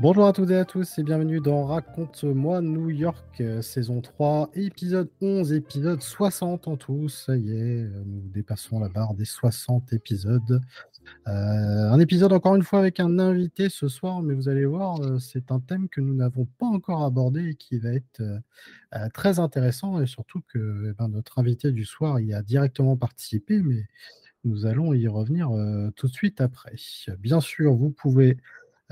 Bonjour à toutes et à tous et bienvenue dans Raconte-moi New York, euh, saison 3, épisode 11, épisode 60 en tout. Ça y est, euh, nous dépassons la barre des 60 épisodes. Euh, un épisode encore une fois avec un invité ce soir, mais vous allez voir, c'est un thème que nous n'avons pas encore abordé et qui va être très intéressant et surtout que eh ben, notre invité du soir y a directement participé, mais nous allons y revenir tout de suite après. Bien sûr, vous pouvez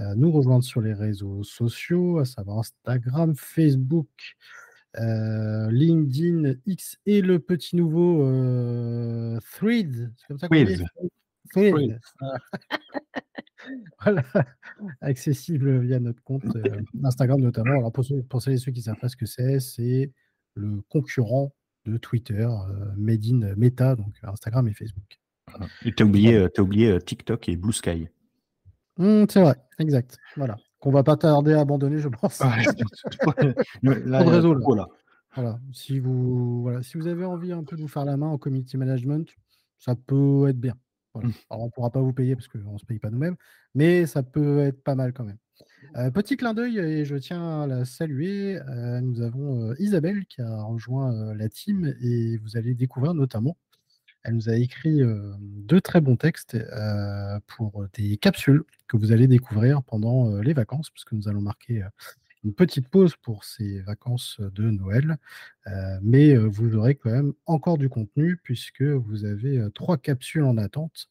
euh, nous rejoindre sur les réseaux sociaux, à savoir Instagram, Facebook, euh, LinkedIn, X et le petit nouveau euh, Thread. comme ça Thread. Thread. voilà, accessible via notre compte Instagram notamment. Alors pour, ceux, pour ceux qui ne savent pas ce que c'est, c'est le concurrent de Twitter, Made in Meta, donc Instagram et Facebook. Et tu as oublié, as oublié TikTok et Blue Sky. Mmh, c'est vrai, exact. Voilà. Qu'on va pas tarder à abandonner, je pense. Ah, voilà. Si vous, voilà. si vous avez envie un peu de vous faire la main en community management, ça peut être bien. Mmh. Alors, on ne pourra pas vous payer parce qu'on ne se paye pas nous-mêmes, mais ça peut être pas mal quand même. Euh, petit clin d'œil, et je tiens à la saluer. Euh, nous avons euh, Isabelle qui a rejoint la team et vous allez découvrir notamment elle nous a écrit deux très bons textes pour des capsules que vous allez découvrir pendant les vacances, puisque nous allons marquer une petite pause pour ces vacances de Noël. mais vous aurez quand même encore du contenu, puisque vous avez trois capsules en attente.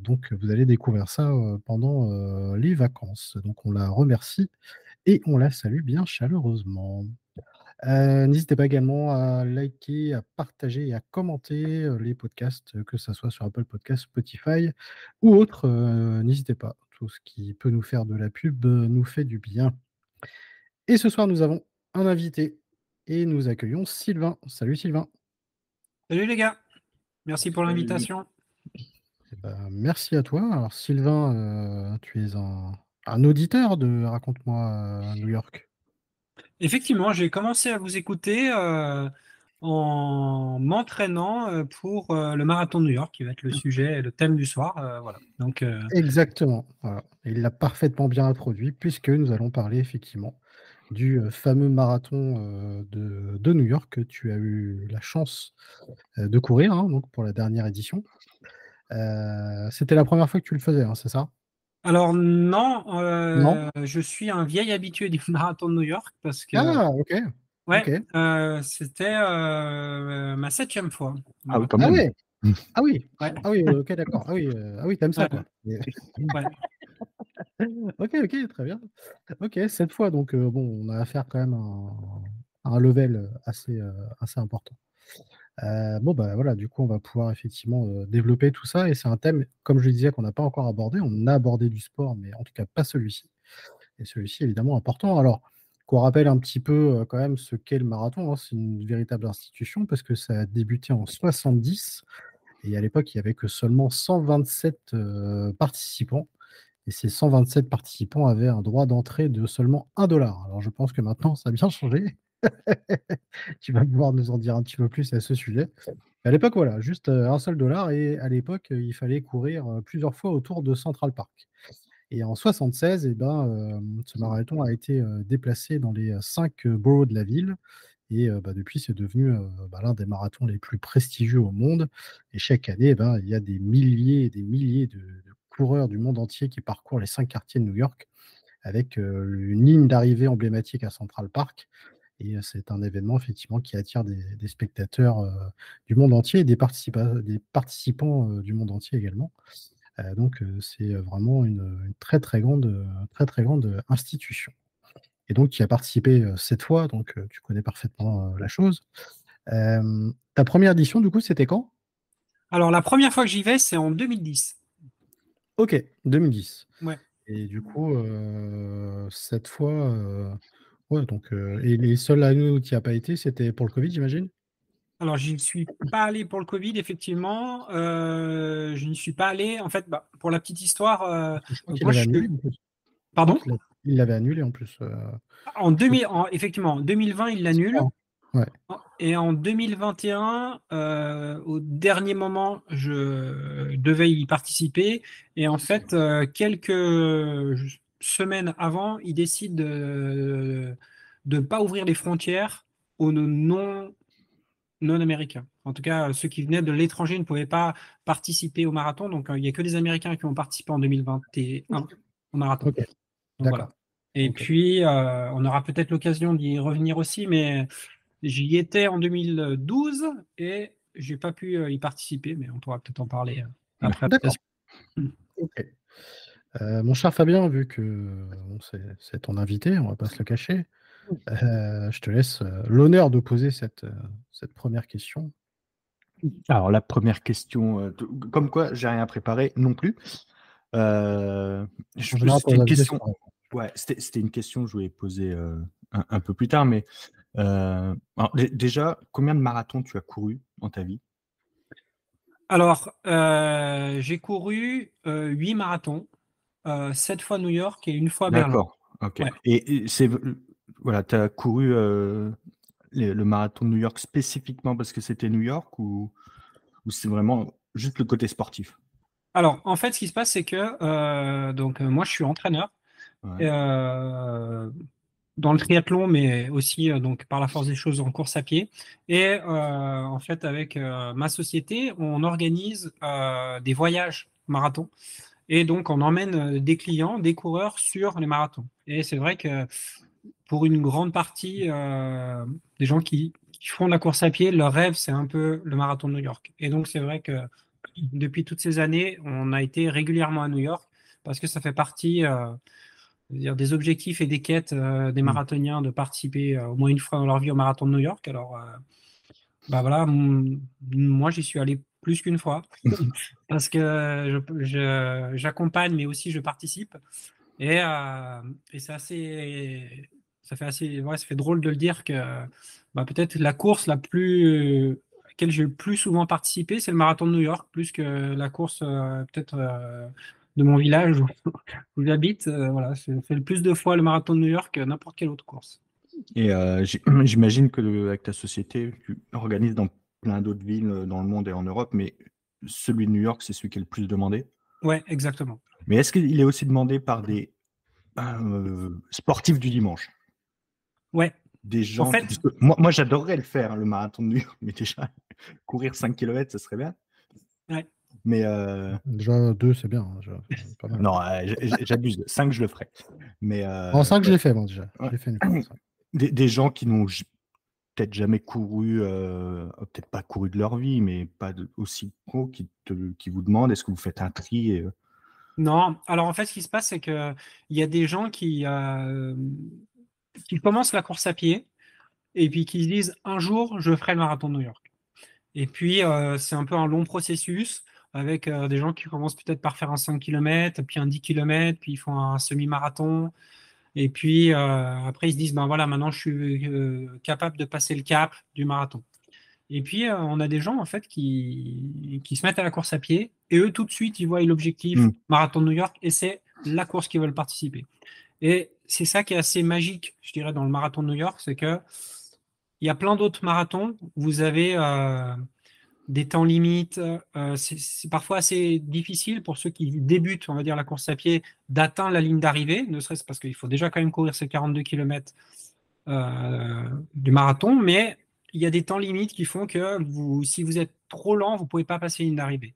donc vous allez découvrir ça pendant les vacances. Donc on la remercie et on la salue bien chaleureusement. Euh, n'hésitez pas également à liker, à partager et à commenter euh, les podcasts, euh, que ce soit sur Apple Podcasts, Spotify ou autre. N'hésitez pas. Tout ce qui peut nous faire de la pub nous fait du bien. Et ce soir, nous avons un invité et nous accueillons Sylvain. Salut Sylvain. Salut les gars. Merci pour l'invitation. Eh ben, merci à toi. Alors Sylvain, tu es un, un, auditeur de Raconte-moi New York. Effectivement, j'ai commencé à vous écouter euh, en m'entraînant euh, pour euh, le marathon de New York, qui va être le sujet, le thème du soir. voilà. Donc, Exactement. Il l'a parfaitement bien introduit, puisque nous allons parler effectivement du fameux marathon de, New York que tu as eu la chance de courir hein, donc pour la dernière édition. C'était la première fois que tu le faisais, hein, c'est ça? Alors non, euh, je suis un vieil habitué du marathon de New York parce que Ah, OK. ouais, euh, c'était euh, ma septième fois. Ah oui, Ah oui. Ah oui. Ah oui, OK, d'accord. Ah oui, ah oui, t'aimes ça, quoi. OK, OK, très bien. OK, cette fois, donc bon, on a affaire quand même à un level, assez, assez important. Euh, bon, bah voilà, du coup, on va pouvoir effectivement développer tout ça. Et c'est un thème, comme je le disais, qu'on n'a pas encore abordé. On a abordé du sport, mais en tout cas pas celui-ci. Et celui-ci, évidemment, important. Alors, qu'on rappelle un petit peu quand même ce qu'est le marathon. Hein, c'est une véritable institution parce que ça a débuté en 70. Et à l'époque, il n'y avait que seulement 127 participants. Et ces 127 participants avaient un droit d'entrée de seulement 1 dollar. Alors, je pense que maintenant, ça a bien changé. tu vas pouvoir nous en dire un petit peu plus à ce sujet. À l'époque, voilà, juste un seul dollar et à l'époque, il fallait courir plusieurs fois autour de Central Park. Et en 76, eh ben, ce marathon a été déplacé dans les cinq boroughs de la ville. Et bah, depuis, c'est devenu bah, l'un des marathons les plus prestigieux au monde. Et chaque année, eh ben, il y a des milliers et des milliers de, de, coureurs du monde entier qui parcourent les cinq quartiers de New York avec une ligne d'arrivée emblématique à Central Park et c'est un événement effectivement qui attire des, spectateurs du monde entier et des, des participants du monde entier également. donc c'est vraiment une, très très grande, très très grande institution. Et donc tu as participé cette fois, donc tu connais parfaitement la chose. ta première édition, du coup, c'était quand? Alors la première fois que j'y vais, c'est en 2010. Ok, 2010. Ouais. Et du coup, cette fois, ouais donc heu et les seules années où tu y as pas été, c'était pour le covid, j'imagine? Alors j'y suis pas allé pour le covid effectivement, heu, je n'y suis pas allé en fait, bah, pour la petite histoire, je crois moi je annulé. Je crois pardon? il l'avait annulé en plus, En je 2000 en effectivement, en 2020, il je l'annule. Ouais. et en 2021, heu, au dernier moment, je devais y participer et en fait, quelques, j semaines avant, ils décident de de pas ouvrir les frontières aux non non américains. En tout cas, ceux qui venaient de l'étranger ne pouvaient pas participer au marathon, donc heu, il y a que des Américains qui ont participé en 2021 au marathon. Donc voilà et puis, heu, on aura peut-être l'occasion d'y revenir aussi, mais j'y étais en 2012 et j'ai pas pu, heu, y participer, mais on pourra peut-être en parler, après D'accord. Mmh. Heu, mon cher Fabien, vu que, bon, c'est ton invité, on va pas se le cacher, heu, je te laisse, heu, l'honneur de poser cette, 1re question. Alors la 1re question, comme quoi j'ai rien préparé non plus. C'était une question pareil. ouais, c'était c'était une question que je voulais poser, un un peu plus tard, mais alors déjà, combien de marathons tu as couru dans ta vie? Alors, j'ai couru, heu, 8 marathons, heu, 7 fois New York et 1 fois Berlin. D'accord, OK Ouais. et et c'est voilà, tu as couru, les le marathon de New York spécifiquement parce que c'était New York ou ou c'est vraiment juste le côté sportif? Alors, en fait, ce qui se passe, c'est que, heu, donc moi, je suis entraîneur Ouais. dans le triathlon, mais aussi, donc par la force des choses en course à pied et en fait, avec, ma société, on organise, des voyages marathons et donc on emmène, heu, des clients, des coureurs sur les marathons et c'est vrai que pour une grande partie, heu, des gens qui qui font de la course à pied, leur rêve, c'est un peu le marathon de New York et donc c'est vrai que depuis toutes ces années, on a été régulièrement à New York parce que ça fait partie, dire des objectifs et des quêtes, des Mmh. marathoniens de participer, au moins 1 fois dans leur vie au marathon de New York. Alors, bah, voilà, moi, j'y suis allé plus qu'1 fois. Parce que j'accompagne, mais aussi je participe. Et et c'est assez ça fait assez ouais, ça fait drôle de le dire que, bah, peut-être la course la plus à laquelle j'ai le plus souvent participé, c'est le marathon de New York, plus que la course, heu, peut-être, heu, de mon village où où j'habite, heu, voilà, j'ai fait le plus de fois le marathon de New York que n'importe quelle autre course. Et j'imagine que le avec ta société, tu organises dans plein d'autres villes, heu, dans le monde et en Europe, mais celui de New York, c'est celui qui est le plus demandé? Ouais, exactement. Mais est-ce qu'il est aussi demandé par des, heu, sportifs du dimanche? Ouais, Des en gens parce fait moi moi j'adorerais le faire, le marathon de New York, mais déjà courir 5 kilomètres, ça serait bien. Ouais. Mais heu Déjà 2, c'est bien, hein, pas mal. Non, j'abuse, 5 je le ferais. Mais En heu, 5, je l'ai fait moi déjà, ouais. fait 1 fois, ça. Des des gens qui n'ont peut-être jamais couru, heu, peut-être pas couru de leur vie, mais pas aussi pro qui vous demandent: «Est-ce que vous faites un tri?» et heu Non, alors en fait, ce qui se passe, c'est qu'il y a des gens qui, hem, qui commencent la course à pied et puis qui se disent: «Un jour, je ferai le marathon de New York» et puis, c'est un peu un long processus avec, des gens qui commencent peut-être par faire un 5 kilomètres, puis un 10 kilomètres, puis ils font un semi-marathon et puis, heu, après ils se disent: «Ben, voilà, maintenant je suis, heu, capable de passer le cap du marathon» et puis, heu, on a des gens, en fait, qui qui se mettent à la course à pied et eux, tout de suite, ils voient l'objectif Mmh. marathon de New York et c'est la course qu'ils veulent participer et c'est ça qui est assez magique, je dirais, dans le marathon de New York, c'est qu'il y a plein d'autres marathons. Vous avez, des temps limites, heu, c'est parfois assez difficile pour ceux qui débutent, on va dire, la course à pied, d'atteindre la ligne d'arrivée, ne serait-ce parce qu'il faut déjà quand même courir ces 42 kilomètres, heu, du marathon, mais il y a des temps limites qui font que si vous êtes trop lent, vous pouvez pas passer la ligne d'arrivée.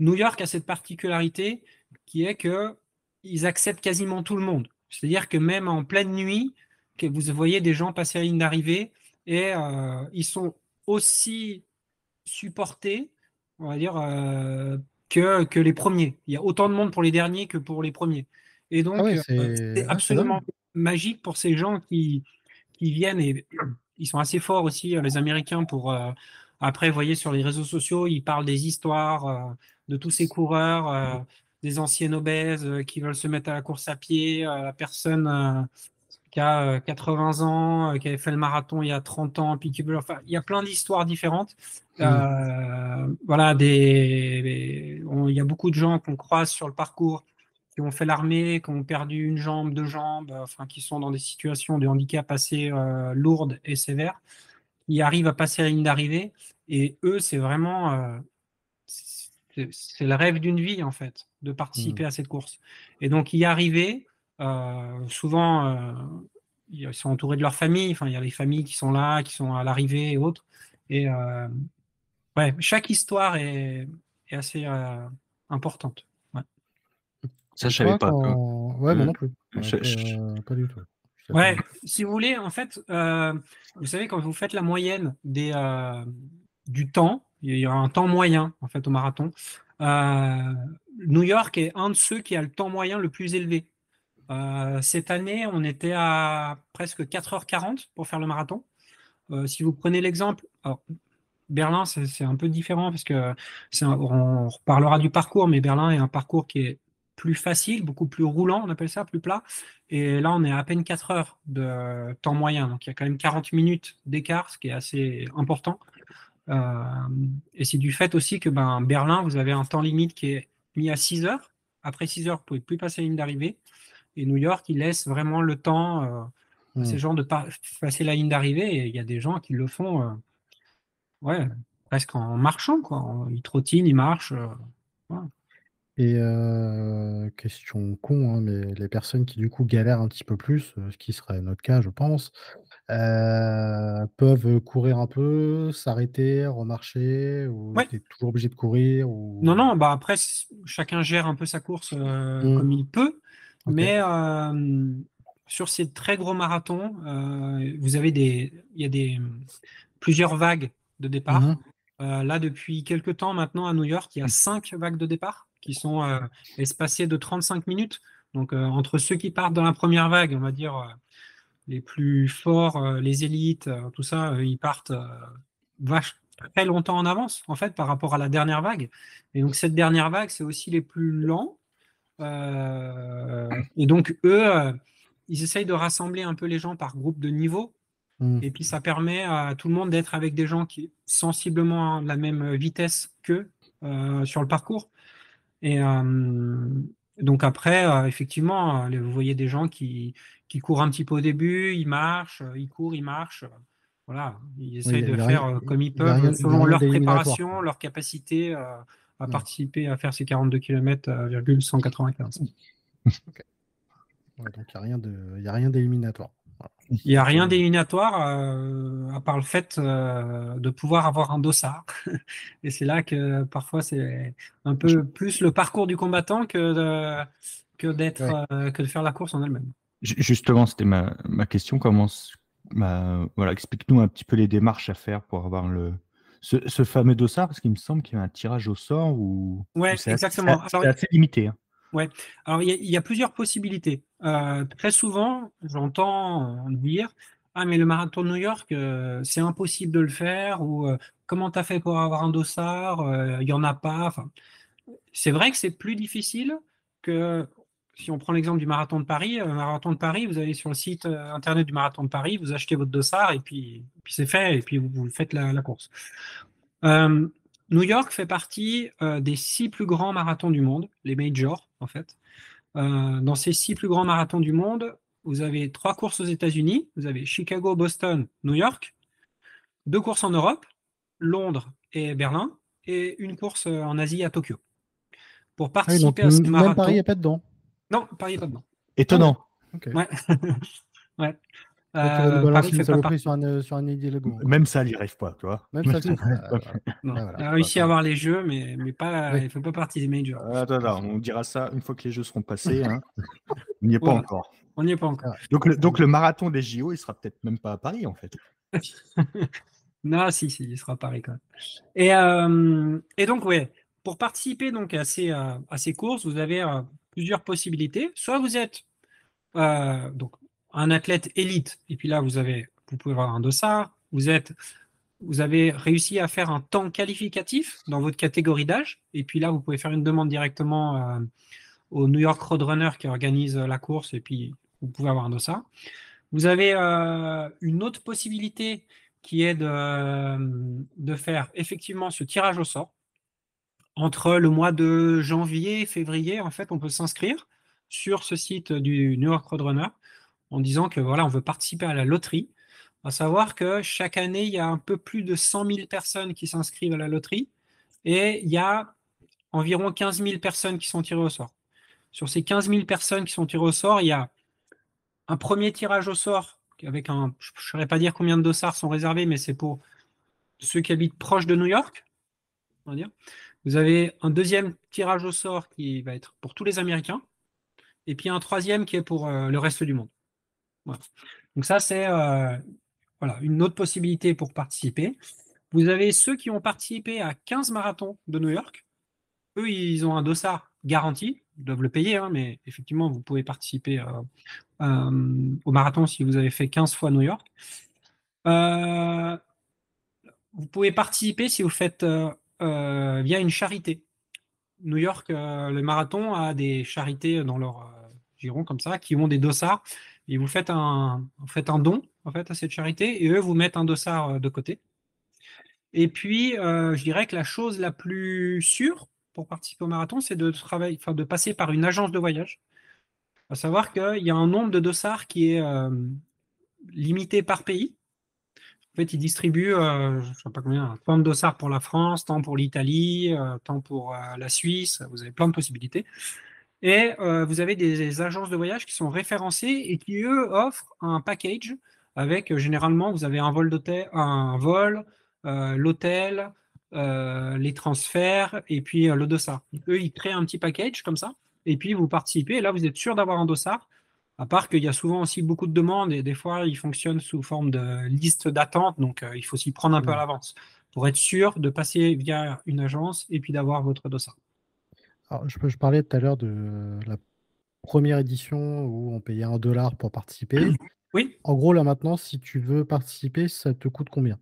New York a cette particularité qui est qu'ils acceptent quasiment tout le monde. C'est-à-dire que même en pleine nuit, que vous voyez des gens passer la ligne d'arrivée et heu, ils sont aussi supportés, on va dire, heu, que que les 1ers. Il y a autant de monde pour les derniers que pour les 1ers et Ah donc ouais, heu, c'est absolument magique pour ces gens qui qui viennent et ils sont assez forts aussi, heu, les Américains pour, après, vous voyez sur les réseaux sociaux, ils parlent des histoires, de tous ces coureurs, des anciennes obèses qui veulent se mettre à la course à pied, la personne qui a 80 ans, qui avait fait le marathon il y a 30 ans, puis qui veut. Enfin, il y a plein d'histoires différentes. Mmh. voilà, des, il y a beaucoup de gens qu'on croise sur le parcours qui ont fait l'armée, qui ont perdu une jambe, deux jambes, enfin, qui sont dans des situations de handicap assez lourdes et sévères, ils arrivent à passer la ligne d'arrivée. Et eux, c'est vraiment c'est le rêve d'une vie, en fait, de participer mmh. à cette course. Et donc, y arriver, euh, souvent, euh, ils sont entourés de leur famille. Enfin, il y a les familles qui sont là, qui sont à l'arrivée et autres. Et euh, ouais, chaque histoire est, est assez importante. Ça, je savais pas. Ouais, moi non plus. pas du tout. Ouais, si vous voulez, en fait, vous savez, quand vous faites la moyenne des, du temps, il y a un temps moyen en fait au marathon. Euh, New York est un de ceux qui a le temps moyen le plus élevé. Euh, cette année, on était à presque 4h40 pour faire le marathon. Euh, si vous prenez l'exemple, Berlin, c'est un peu différent parce que on reparlera du parcours, mais Berlin est un parcours qui est plus facile, beaucoup plus roulant, on appelle ça, plus plat. Et là, on est à peine 4 heures de temps moyen. Donc, il y a quand même 40 minutes d'écart, ce qui est assez important. Euh, et c'est du fait aussi que ben, Berlin, vous avez un temps limite qui est mis à 6 heures. Après 6 heures, vous ne pouvez plus passer la ligne d'arrivée. Et New York, il laisse vraiment le temps euh, à ces hmm. gens de passer la ligne d'arrivée. Et il y a des gens qui le font euh, ouais, presque en marchant. Quoi. Ils trottinent, ils marchent. Et question con, hein, mais les personnes qui du coup galèrent un petit peu plus, ce qui serait notre cas, je pense, peuvent courir un peu, s'arrêter, remarcher ou tu es toujours obligé de courir ou... Non, non, bah après, chacun gère un peu sa course mmh. comme il peut. Mais sur ces très gros marathons, vous avez des, il y a des, plusieurs vagues de départ. Mmh là, depuis quelques temps maintenant à New York, il y a cinq vagues de départ qui sont espacées de 35 minutes. Donc, entre ceux qui partent dans la première vague, on va dire les plus forts, euh, les élites, euh, tout ça, euh, ils partent vache, très longtemps en avance, en fait, par rapport à la dernière vague. Et donc, cette dernière vague, c'est aussi les plus lents. Et donc, eux, ils essayent de rassembler un peu les gens par groupe de niveau. Mmh. Et puis, ça permet à tout le monde d'être avec des gens qui sensiblement à la même vitesse qu'eux sur le parcours. Et donc, après, effectivement, vous voyez des gens qui, qui courent un petit peu au début, ils marchent, ils courent, ils marchent. Voilà, ils essayent de faire euh, comme ils peuvent selon leur préparation, leur capacité euh, à participer à faire ces 42 km, 195. donc il n'y a rien d'éliminatoire. Il n'y a rien d'éliminatoire euh, à part le fait de pouvoir avoir un dossard. Et c'est là que parfois c'est un peu plus le parcours du combattant que de, que, d'être, que de faire la course en elle-même. Justement, c'était ma, ma, question. Comment, voilà, explique-nous un petit peu les démarches à faire pour avoir le, ce, ce fameux dossard, parce qu'il me semble qu'il y a un tirage au sort ou. Ouais, exactement. C'est assez, limité. Hein. Ouais. Alors, il y, a plusieurs possibilités. Euh, très souvent, j'entends dire Ah, mais le marathon de New York, euh, c'est impossible de le faire, ou euh, comment tu as fait pour avoir un dossard? Il n'y en a pas. Enfin, c'est vrai que c'est plus difficile que si on prend l'exemple du marathon de Paris, euh, marathon de Paris, vous allez sur le site euh, internet du marathon de Paris, vous achetez votre dossard et puis, puis c'est fait, et puis vous, faites la, course. Euh, New York fait partie des six plus grands marathons du monde, les majors en fait. dans ces six plus grands marathons du monde, vous avez trois courses aux États-Unis, vous avez Chicago, Boston, New York, deux courses en Europe, Londres et Berlin, et une course en Asie à Tokyo. Pour ah participer à ce marathon. Paris n'est pas dedans. Non, Paris pas dedans. Étonnant. Ouais. ouais. Euh, Paris fait pas sur un, sur un Même ça, il n'y arrive pas, tu vois. Même ça. Il a réussi à avoir les jeux, mais, mais pas, il ne fait pas partie des majors. Attends, attends, on dira ça une fois que les jeux seront passés. Hein. on n'y est pas encore. On n'y est pas encore. Donc le, donc le marathon des JO, il sera peut-être même pas à Paris, en fait. non, si, si, il sera à Paris quand même. Et, euh, et donc, ouais, pour participer donc à ces, euh, à ces courses, vous avez plusieurs possibilités. Soit vous êtes euh, donc un athlète élite, et puis là vous avez, vous pouvez avoir un dossard. Vous avez réussi à faire un temps qualificatif dans votre catégorie d'âge. Et puis là, vous pouvez faire une demande directement au New York Roadrunner qui organise la course. Et puis, vous pouvez avoir un dossard. Vous avez une autre possibilité qui est de faire effectivement ce tirage au sort. Entre le mois de janvier et février, en fait, on peut s'inscrire sur ce site du New York Roadrunner en disant que voilà, on veut participer à la loterie. À savoir que chaque année, il y a un peu plus de 100 000 personnes qui s'inscrivent à la loterie et il y a environ 15 000 personnes qui sont tirées au sort. Sur ces 15 000 personnes qui sont tirées au sort, il y a un premier tirage au sort avec un, je ne saurais pas dire combien de dossards sont réservés, mais c'est pour ceux qui habitent proche de New York. Vous avez un deuxième tirage au sort qui va être pour tous les Américains, et puis un troisième qui est pour euh, le reste du monde. Donc ça, c'est euh, voilà, une autre possibilité pour participer. Vous avez ceux qui ont participé à 15 marathons de New York. Eux, ils ont un dossard garanti. Ils doivent le payer, hein, mais effectivement, vous pouvez participer euh, au marathon si vous avez fait 15 fois New York. Vous pouvez participer si vous faites via une charité. New York, le marathon a des charités dans leur giron comme ça, qui ont des dossards. Et vous faites un, faites un don en à cette charité et eux vous mettent un dossard de côté. Et puis, je dirais que la chose la plus sûre pour participer au marathon, c'est de travailler, de passer par une agence de voyage. À savoir qu'il y a un nombre de dossards qui est euh, limité par pays. En fait, ils distribuent, euh, je ne sais pas combien, tant de dossards pour la France, tant pour l'Italie, euh, tant pour la Suisse. Vous avez plein de possibilités. Et vous avez des, agences de voyage qui sont référencées et qui, eux, offrent un package avec, généralement, vous avez un vol un vol, l'hôtel, euh, les transferts et puis euh, le dossard. eux, ils créent un petit package comme ça, et puis vous participez, et là, vous êtes sûr d'avoir un dossard, à part qu'il y a souvent aussi beaucoup de demandes, et des fois, ils fonctionnent sous forme de liste d'attente, donc euh, il faut s'y prendre un peu à l'avance pour être sûr de passer via une agence et puis d'avoir votre dossard. Alors, je, je parlais tout à l'heure de la première édition où on payait un dollar pour participer. Oui. En gros, là maintenant, si tu veux participer, ça te coûte combien?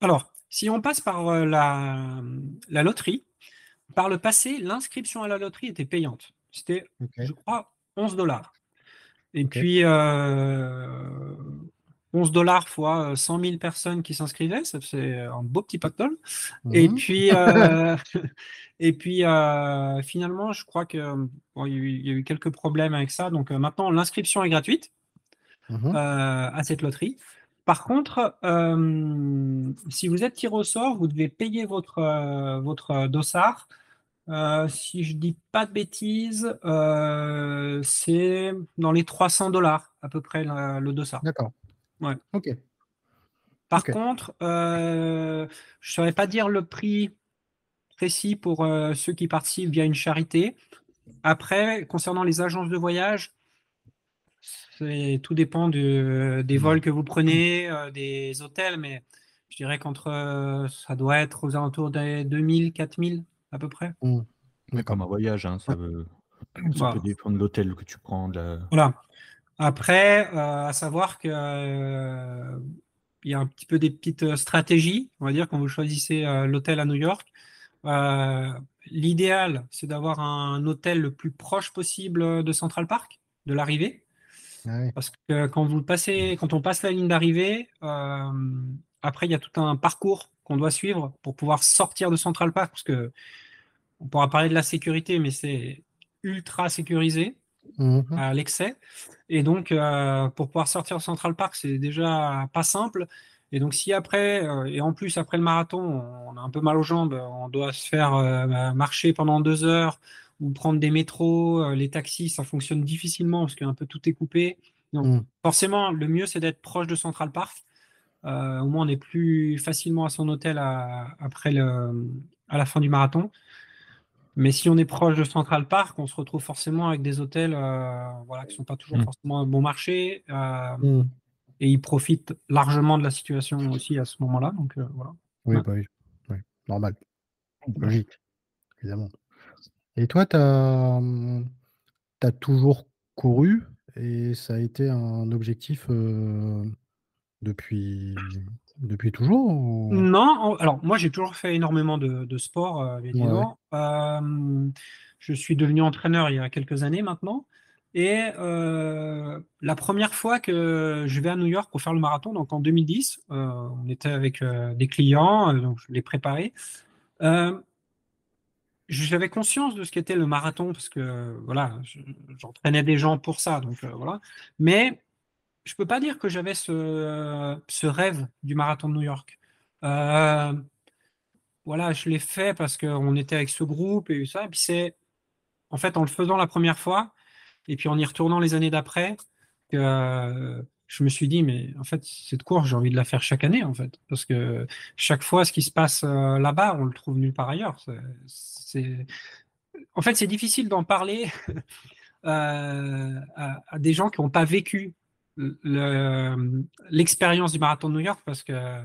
Alors, si on passe par euh, la, la loterie, par le passé, l'inscription à la loterie était payante. C'était, je crois, 11 dollars. Et puis, 11 euh, dollars fois 100 euh, 000 personnes qui s'inscrivaient, ça c'est un beau petit pactole. Et mhm. puis, et puis finalement, je crois qu'il y, a eu quelques problèmes avec ça. Donc maintenant, l'inscription est gratuite mhm. à cette loterie. Par contre, euh, si vous êtes tiré au sort, vous devez payer votre, euh, votre dossard. Euh, si je dis pas de bêtises, c'est dans les 300 dollars à peu près le dossard. D'accord. Ouais. Ok. Par contre, je ne saurais pas dire le prix précis pour ceux qui participent via une charité. Après, concernant les agences de voyage, tout dépend des vols que vous prenez, euh, des hôtels, mais je dirais qu'entre euh, ça doit être aux alentours des 2000, 4000 à peu près. Mmh. Mais comme un voyage, hein, ça, veut... peut dépendre de l'hôtel que tu prends. Voilà. Après, euh, à savoir que il y a un petit peu des petites stratégies, on va dire, quand vous choisissez l'hôtel à New York. L'idéal, c'est d'avoir un hôtel le plus proche possible de Central Park, de l'arrivée. Ah Parce que quand vous passez, quand on passe la ligne d'arrivée, euh, après il y a tout un parcours qu'on doit suivre pour pouvoir sortir de Central Park, parce que on pourra parler de la sécurité, mais c'est ultra sécurisé mmh à l'excès. Et donc, euh, pour pouvoir sortir de Central Park, c'est déjà pas simple. Et donc, si après, euh, et en plus après le marathon, on a un peu mal aux jambes, on doit se faire marcher pendant deux heures ou prendre des métros, euh, les taxis, ça fonctionne difficilement parce qu'un peu tout est coupé. Donc, mm. forcément, le mieux, c'est d'être proche de Central Park. Euh, au moins, on est plus facilement à son hôtel à, après le, à la fin du marathon. Mais si on est proche de Central Park, on se retrouve forcément avec des hôtels euh, voilà, qui ne sont pas toujours mm. forcément un bon marché. Mm. Et ils profitent largement de la situation aussi à ce moment-là. Donc, voilà. Oui, bah oui. oui, normal. Logique, évidemment. Et toi, tu as, mmh, toujours couru et ça a été un objectif, depuis Depuis toujours ou... Non, alors moi j'ai toujours fait énormément de, de sport, euh, évidemment. Euh, je suis devenu entraîneur il y a quelques années maintenant. Et euh, la première fois que je vais à New York pour faire le marathon, donc en 2010, on était avec des clients, donc je l'ai préparé. J'avais conscience de ce qu'était le marathon parce que voilà, j'entraînais des gens pour ça, donc voilà. Mais je peux pas dire que j'avais ce, rêve du marathon de New York. Euh, voilà, je l'ai fait parce qu'on était avec ce groupe et ça. Et puis c'est, en fait, en le faisant la première fois, et puis en y retournant les années d'après, euh, je me suis dit, mais en fait, cette course, j'ai envie de la faire chaque année, en fait. Parce que chaque fois, ce qui se passe euh, là-bas, on le trouve nulle part ailleurs. En fait, c'est difficile d'en parler à, des gens qui n'ont pas vécu l'expérience du marathon de New York parce que,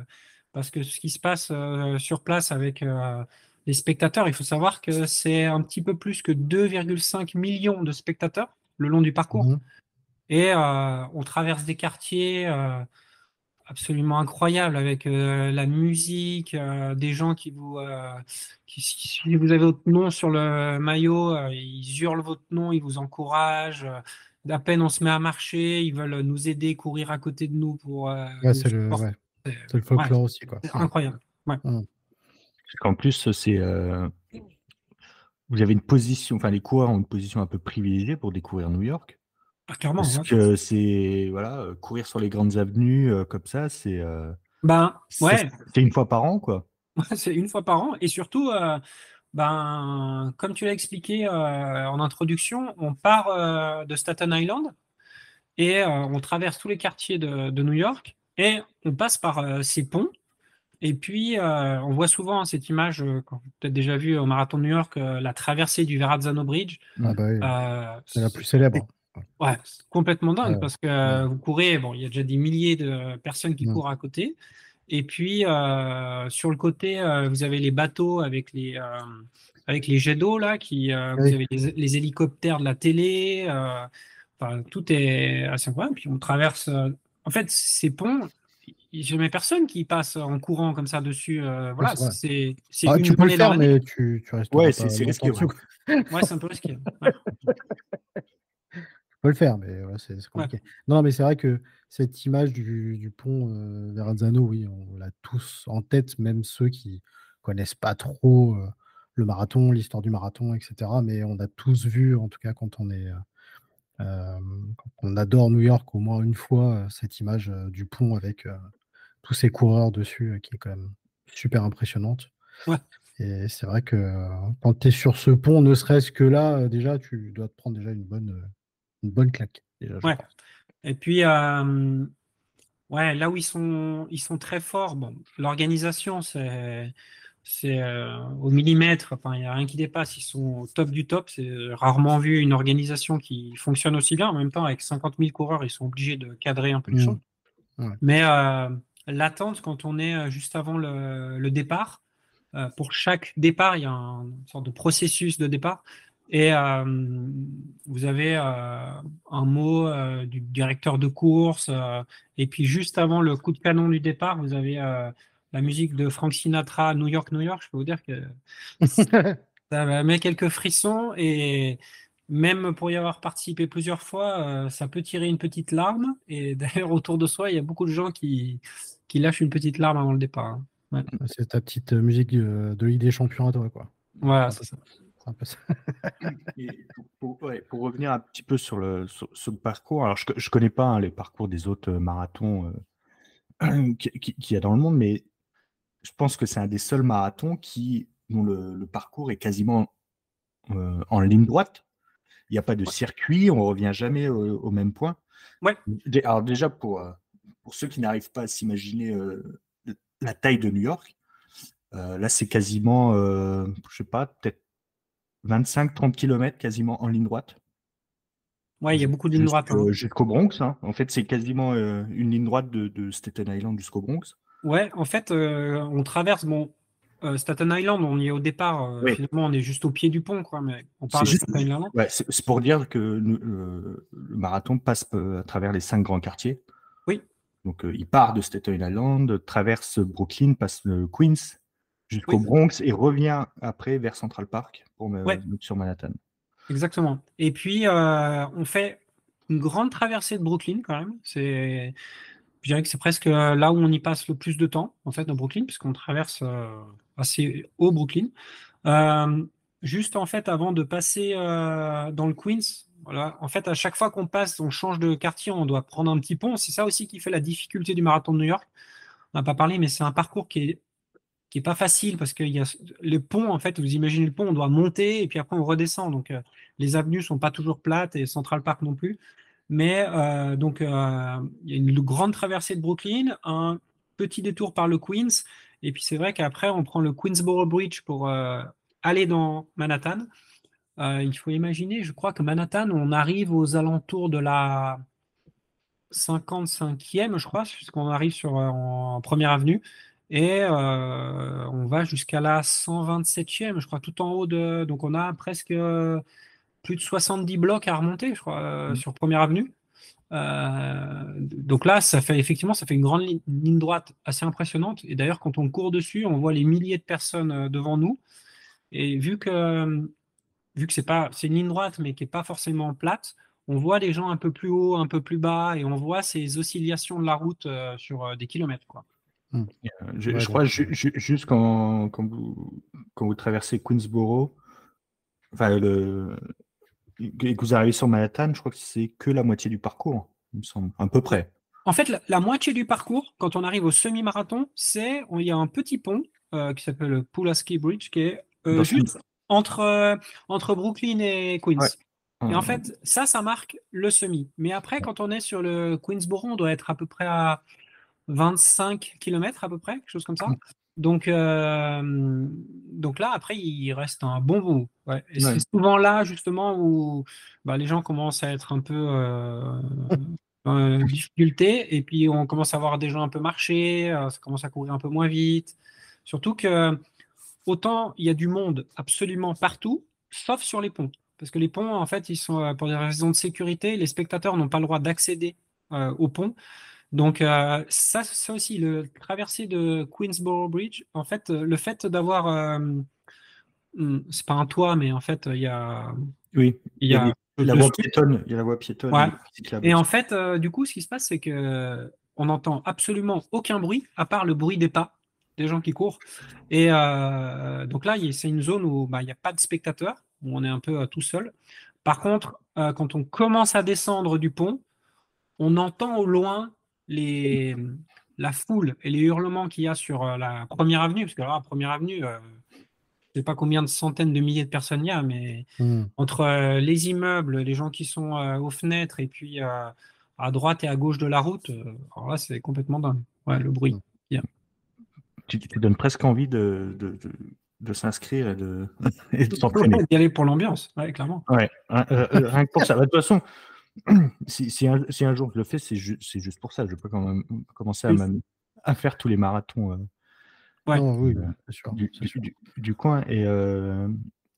parce que ce qui se passe euh, sur place avec euh, les spectateurs, il faut savoir que c'est un petit peu plus que 2,5 millions de spectateurs le long du parcours. Mmh. Et euh, on traverse des quartiers absolument incroyables avec la musique, des gens qui vous, qui, si vous avez votre nom sur le maillot, ils hurlent votre nom, ils vous encouragent d'à peine on se met à marcher, ils veulent nous aider, courir à côté de nous pour. Euh, c'est le, le, folklore aussi. C'est incroyable. Mmh. Qu'en plus, c'est. Euh, vous avez une position, enfin, les coureurs ont une position un peu privilégiée pour découvrir New York. Ah, clairement. Parce que c'est. Voilà, euh, courir sur les grandes avenues comme ça, c'est. ben, ouais. C'est une fois par an, quoi. c'est une fois par an. Et surtout, ben, comme tu l'as expliqué euh, en introduction, on part euh, de Staten Island et euh, on traverse tous les quartiers de, New York et on passe par ces ponts. Et puis, on voit souvent cette image, quand vous peut-être déjà vu au Marathon de New York, la traversée du Verrazzano Bridge. Ah bah c'est la plus célèbre. Ouais, complètement dingue parce que vous courez, bon, il y a déjà des milliers de personnes qui courent à côté. Et puis, euh, sur le côté, euh, vous avez les bateaux avec les, euh, avec les jets d'eau, là, qui, vous avez les, hélicoptères de la télé. Enfin, tout est assez incroyable. Puis on traverse. en fait, ces ponts, il n'y a jamais personne qui passe en courant comme ça dessus. voilà, c'est ah, Tu peux le faire, mais tu, tu restes. Ouais, c'est risqué. Ouais, c'est un peu risqué. Ouais. peux le faire, mais c'est compliqué. Non, mais c'est vrai que cette image du, pont euh, Verrazzano, oui, on l'a tous en tête, même ceux qui connaissent pas trop euh, le marathon, l'histoire du marathon, etc. Mais on a tous vu, en tout cas quand on est euh, on adore New York au moins une fois, cette image du pont avec tous ces coureurs dessus, qui est quand même super impressionnante. Et c'est vrai que quand tu es sur ce pont, ne serait-ce que là, déjà, tu dois te prendre déjà une bonne, une bonne claque. ouais. Et puis, euh, ouais, là où ils sont, ils sont très forts, bon, l'organisation, c'est c'est euh, au millimètre, enfin, il n'y a rien qui dépasse, ils sont au top du top. C'est rarement vu une organisation qui fonctionne aussi bien. En même temps, avec 50 000 coureurs, ils sont obligés de cadrer un peu les mmh. choses. Mais euh, l'attente, quand on est juste avant le, le départ, pour chaque départ, il y a une sorte de processus de départ. Et euh, vous avez euh, un mot euh, du directeur de course. et puis juste avant le coup de canon du départ, vous avez la musique de Frank Sinatra, New York, New York. Je peux vous dire que ça met quelques frissons. Et même pour y avoir participé plusieurs fois, ça peut tirer une petite larme. Et d'ailleurs, autour de soi, il y a beaucoup de gens qui, qui lâchent une petite larme avant le départ. Hein. C'est ta petite musique de, Ligue des Champions à toi. Quoi. Voilà, c'est ça. pour, revenir un petit peu sur le, parcours, alors je ne connais pas hein, les parcours des autres euh, marathons euh, qu'il qui, y a dans le monde, mais je pense que c'est un des seuls marathons qui, dont le, parcours est quasiment euh, en ligne droite. Il n'y a pas de circuit, on ne revient jamais au, même point. Ouais. Alors déjà, pour, pour ceux qui n'arrivent pas à s'imaginer la taille de New York, là c'est quasiment, je ne sais pas, peut-être 25-30 km quasiment en ligne droite. Ouais, il y a beaucoup de lignes droites. Hein. Jusqu'au Bronx. Hein. En fait, c'est quasiment euh, une ligne droite de, Staten Island jusqu'au Bronx. Ouais, en fait, euh, on traverse bon, euh, Staten Island, on y est au départ. Finalement, on est juste au pied du pont, quoi. Mais on parle de Staten Island. Ouais, c'est pour dire que le marathon passe à travers les cinq grands quartiers. Oui. Donc, il part de Staten Island, traverse Brooklyn, passe le Queens jusqu'au Bronx et revient après vers Central Park pour me mettre sur Manhattan. Exactement. Et puis, on fait une grande traversée de Brooklyn quand même. C'est, je dirais que c'est presque là où on y passe le plus de temps, en fait, dans Brooklyn, puisqu'on traverse assez haut Brooklyn. juste en fait, avant de passer dans le Queens, voilà. En fait, à chaque fois qu'on passe, on change de quartier, on doit prendre un petit pont. C'est ça aussi qui fait la difficulté du marathon de New York. On n'a pas parlé, mais c'est un parcours qui est qui est pas facile parce qu'il y a le pont. En fait, vous imaginez le pont, on doit monter et puis après on redescend. Donc euh, les avenues sont pas toujours plates et Central Park non plus. Mais euh, donc euh, il y a une grande traversée de Brooklyn, un petit détour par le Queens et puis c'est vrai qu'après on prend le Queensboro Bridge pour aller dans Manhattan. Il faut imaginer, je crois que Manhattan, on arrive aux alentours de la 55e, je crois, puisqu'on arrive sur, en première avenue. Et euh, on va jusqu'à la 127e, je crois, tout en haut de. Donc on a presque plus de 70 blocs à remonter, je crois, mmh. sur première avenue. donc là, ça fait effectivement, ça fait une grande ligne droite assez impressionnante. Et d'ailleurs, quand on court dessus, on voit les milliers de personnes devant nous. Et vu que vu que c'est pas c'est une ligne droite mais qui est pas forcément plate, on voit les gens un peu plus haut, un peu plus bas et on voit ces oscillations de la route euh, sur euh, des kilomètres quoi. Mmh. Euh, je, crois juste quand, quand, vous, quand vous traversez Queensboro, enfin le, que vous arrivez sur Manhattan, je crois que c'est que la moitié du parcours, il me semble, à peu près. En fait, la, moitié du parcours, quand on arrive au semi-marathon, c'est il y a un petit pont qui s'appelle le Pulaski Bridge qui est juste entre, euh, entre Brooklyn et Queens. Et en fait, ça, ça marque le semi. Mais après, quand on est sur le Queensboro, on doit être à peu près à 25 km à peu près, quelque chose comme ça. Donc, euh, donc là, après, il reste un bon bout. Et c'est souvent là, justement, où bah, les gens commencent à être un peu euh, en difficulté. Et puis, on commence à voir des gens un peu marcher, ça commence à courir un peu moins vite. Surtout que autant il y a du monde absolument partout, sauf sur les ponts. Parce que les ponts, en fait, ils sont euh, pour des raisons de sécurité, les spectateurs n'ont pas le droit d'accéder euh, aux ponts. Donc euh, ça, ça aussi, le traversée de Queensboro Bridge, en fait, le fait d'avoir, hmm, c'est pas un toit, mais en fait, il y a, oui, il y a, la voie piétonne, il y a la voie piétonne. Et, en fait, du coup, ce qui se passe, c'est que on n'entend absolument aucun bruit à part le bruit des pas des gens qui courent. Et euh, donc là, c'est une zone où bah, il n'y a pas de spectateurs, où on est un peu euh, tout seul. Par contre, euh, quand on commence à descendre du pont, on entend au loin les, la foule et les hurlements qu'il y a sur la première avenue, parce que là, la première avenue, je ne sais pas combien de centaines de milliers de personnes il y a, mais hmm. entre les immeubles, les gens qui sont aux fenêtres, et puis à droite et à gauche de la route, alors là, c'est complètement dingue, ouais, le bruit. Hmm tu, te donnes presque envie de, de, s'inscrire et de, et de s'entraîner. y aller pour l'ambiance, ouais, clairement. Ouais, hein, euh, euh, rien que pour ça. Bah, de toute façon, si, si, un, si, un, jour je le fais, c'est juste pour ça. Je peux quand même commencer à, à faire tous les marathons euh, oui, du, coin. Et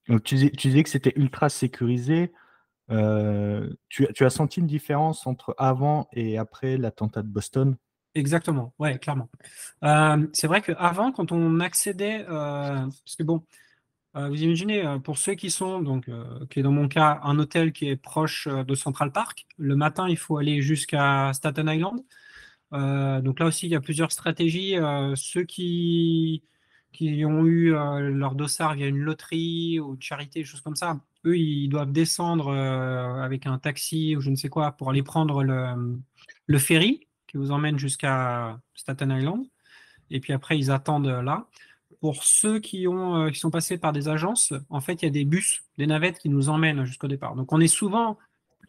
donc tu, tu, disais que c'était ultra sécurisé. tu, tu, as senti une différence entre avant et après l'attentat de Boston? Exactement, ouais, clairement. Euh, c'est vrai qu'avant, quand on accédait, euh, parce que bon, euh, vous imaginez, pour ceux qui sont, donc, qui est dans mon cas, un hôtel qui est proche de Central Park, le matin, il faut aller jusqu'à Staten Island. donc là aussi, il y a plusieurs stratégies. ceux qui, qui ont eu leur dossard via une loterie ou une charité, des choses comme ça, eux, ils doivent descendre avec un taxi ou je ne sais quoi pour aller prendre le, le ferry qui vous emmène jusqu'à Staten Island. Et puis après, ils attendent là. Pour ceux qui, ont, euh, qui sont passés par des agences, en fait, il y a des bus, des navettes qui nous emmènent jusqu'au départ. Donc, on est souvent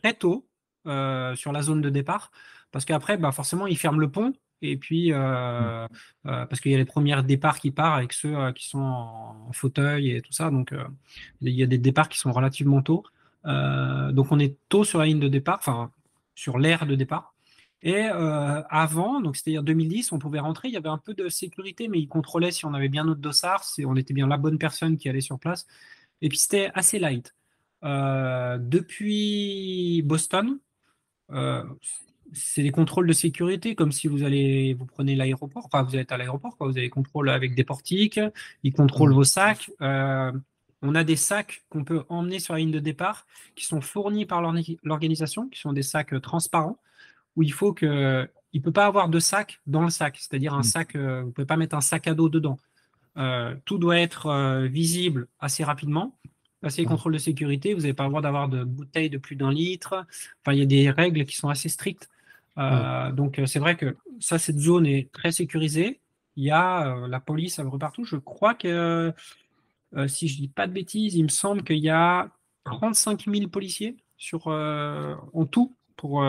très tôt euh, sur la zone de départ, parce qu'après, bah, forcément, ils ferment le pont. Et puis, euh, parce qu'il y a les premiers départs qui partent avec ceux qui sont en, fauteuil et tout ça. Donc, il y a des départs qui sont relativement tôt. donc, on est tôt sur la ligne de départ, enfin, sur l'aire de départ. Et euh, avant, donc c'est-à-dire 2010, on pouvait rentrer, il y avait un peu de sécurité, mais ils contrôlaient si on avait bien notre dossard, si on était bien la bonne personne qui allait sur place. Et puis c'était assez light. Euh, depuis Boston, euh, c'est des contrôles de sécurité, comme si vous allez, vous prenez l'aéroport, enfin vous êtes à l'aéroport, vous avez des contrôles avec des portiques, ils contrôlent vos sacs. Euh, on a des sacs qu'on peut emmener sur la ligne de départ, qui sont fournis par l'organisation, qui sont des sacs transparents, où il faut que, il peut pas avoir de sac dans le sac, c'est-à-dire un mmh. sac, euh, vous pouvez pas mettre un sac à dos dedans. tout doit être visible assez rapidement. Passer les contrôles de sécurité, vous n'avez pas le droit d'avoir de bouteilles de plus d'un litre. Enfin, il y a des règles qui sont assez strictes euh, donc euh, c'est vrai que ça, cette zone est très sécurisée. Il y a euh, la police un peu partout. Je crois que, si je dis pas de bêtises, il me semble qu'il y a 35 000 policiers sur, en tout pour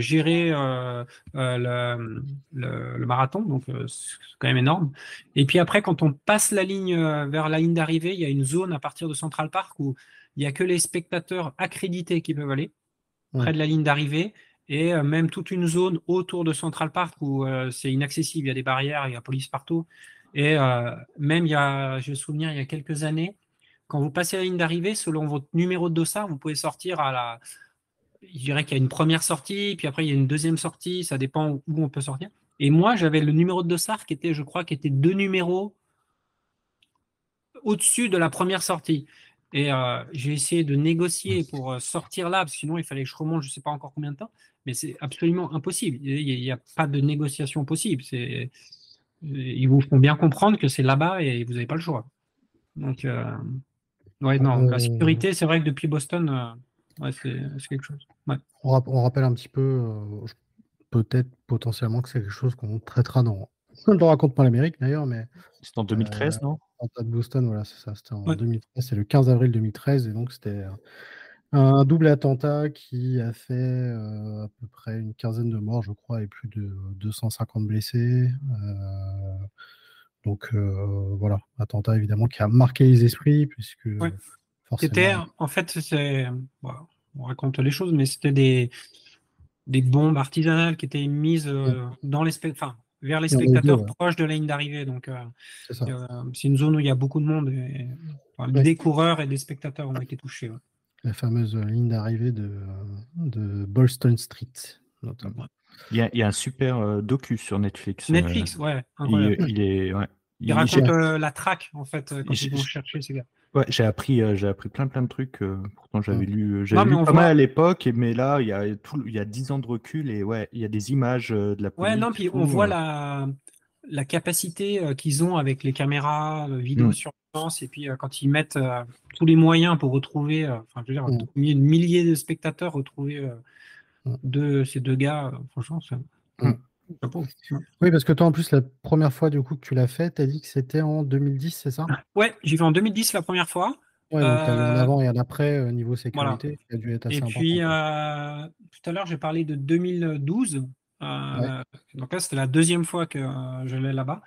gérer le, le, marathon, donc c'est quand même énorme. Et puis après, quand on passe la ligne vers la ligne d'arrivée, il y a une zone à partir de Central Park où il n'y a que les spectateurs accrédités qui peuvent aller près de la ligne d'arrivée et euh, même toute une zone autour de Central Park où euh, c'est inaccessible, il y a des barrières, il y a police partout. Et euh, même, il y a, je me souviens, il y a quelques années, quand vous passez la ligne d'arrivée, selon votre numéro de dossard, vous pouvez sortir à la. Je dirais qu'il y a une première sortie, puis après il y a une deuxième sortie, ça dépend où on peut sortir. Et moi, j'avais le numéro de dossard qui était, je crois, qui était deux numéros au-dessus de la première sortie. Et j'ai essayé de négocier pour sortir là, parce que sinon il fallait que je remonte, je ne sais pas encore combien de temps mais c'est absolument impossible. Il n'y a, pas de négociation possible. Ils vous font bien comprendre que c'est là-bas et vous n'avez pas le choix. Donc, euh, ouais, non, la euh, sécurité, c'est vrai que depuis Boston, euh, c'est quelque chose. On, rappelle un petit peu, peut-être potentiellement que c'est quelque chose qu'on traitera dans. On ne le raconte pas l'Amérique d'ailleurs, mais. C'est en 2013, non? En de Boston, voilà, c'est ça. C'était en 2013, c'est le 15 avril 2013, et donc c'était un double attentat qui a fait euh, à peu près une quinzaine de morts, je crois, et plus de 250 blessés. Euh, donc euh, voilà, attentat évidemment qui a marqué les esprits, puisque C'était, en fait, c'est, on raconte les choses, mais c'était des, des bombes artisanales qui étaient mises dans les enfin, vers les spectateurs proches de la ligne d'arrivée. Donc, c'est une zone où il y a beaucoup de monde. Et, des coureurs et des spectateurs ont été touchés. La fameuse ligne d'arrivée de, de Bolston Street, notamment. Il y, a, un super euh, docu sur Netflix. Euh, Netflix, ouais. Il, est, il raconte euh, la traque, en fait, quand ils vont chercher ces gars. Ouais, j'ai appris, j'ai appris plein plein de trucs. pourtant, j'avais lu, j'avais lu pas mal à l'époque, mais là, il y a tout, il y a 10 ans de recul et ouais, il y a des images de la police. Ouais, non, puis on voit la, la capacité qu'ils ont avec les caméras, vidéo mm. sur et puis euh, quand ils mettent euh, tous les moyens pour retrouver, euh, enfin, je veux dire, mm. milliers de spectateurs retrouver mm. de ces deux gars, franchement, Oui, parce que toi, en plus, la première fois du coup que tu l'as fait, tu as dit que c'était en 2010, c'est ça? Ouais, j'ai fait en 2010 la première fois. Ouais, donc tu en avant et en après niveau sécurité, qui a dû être assez Et puis, tout à l'heure, j'ai parlé de 2012. Donc là, c'était la deuxième fois que je l'ai là-bas.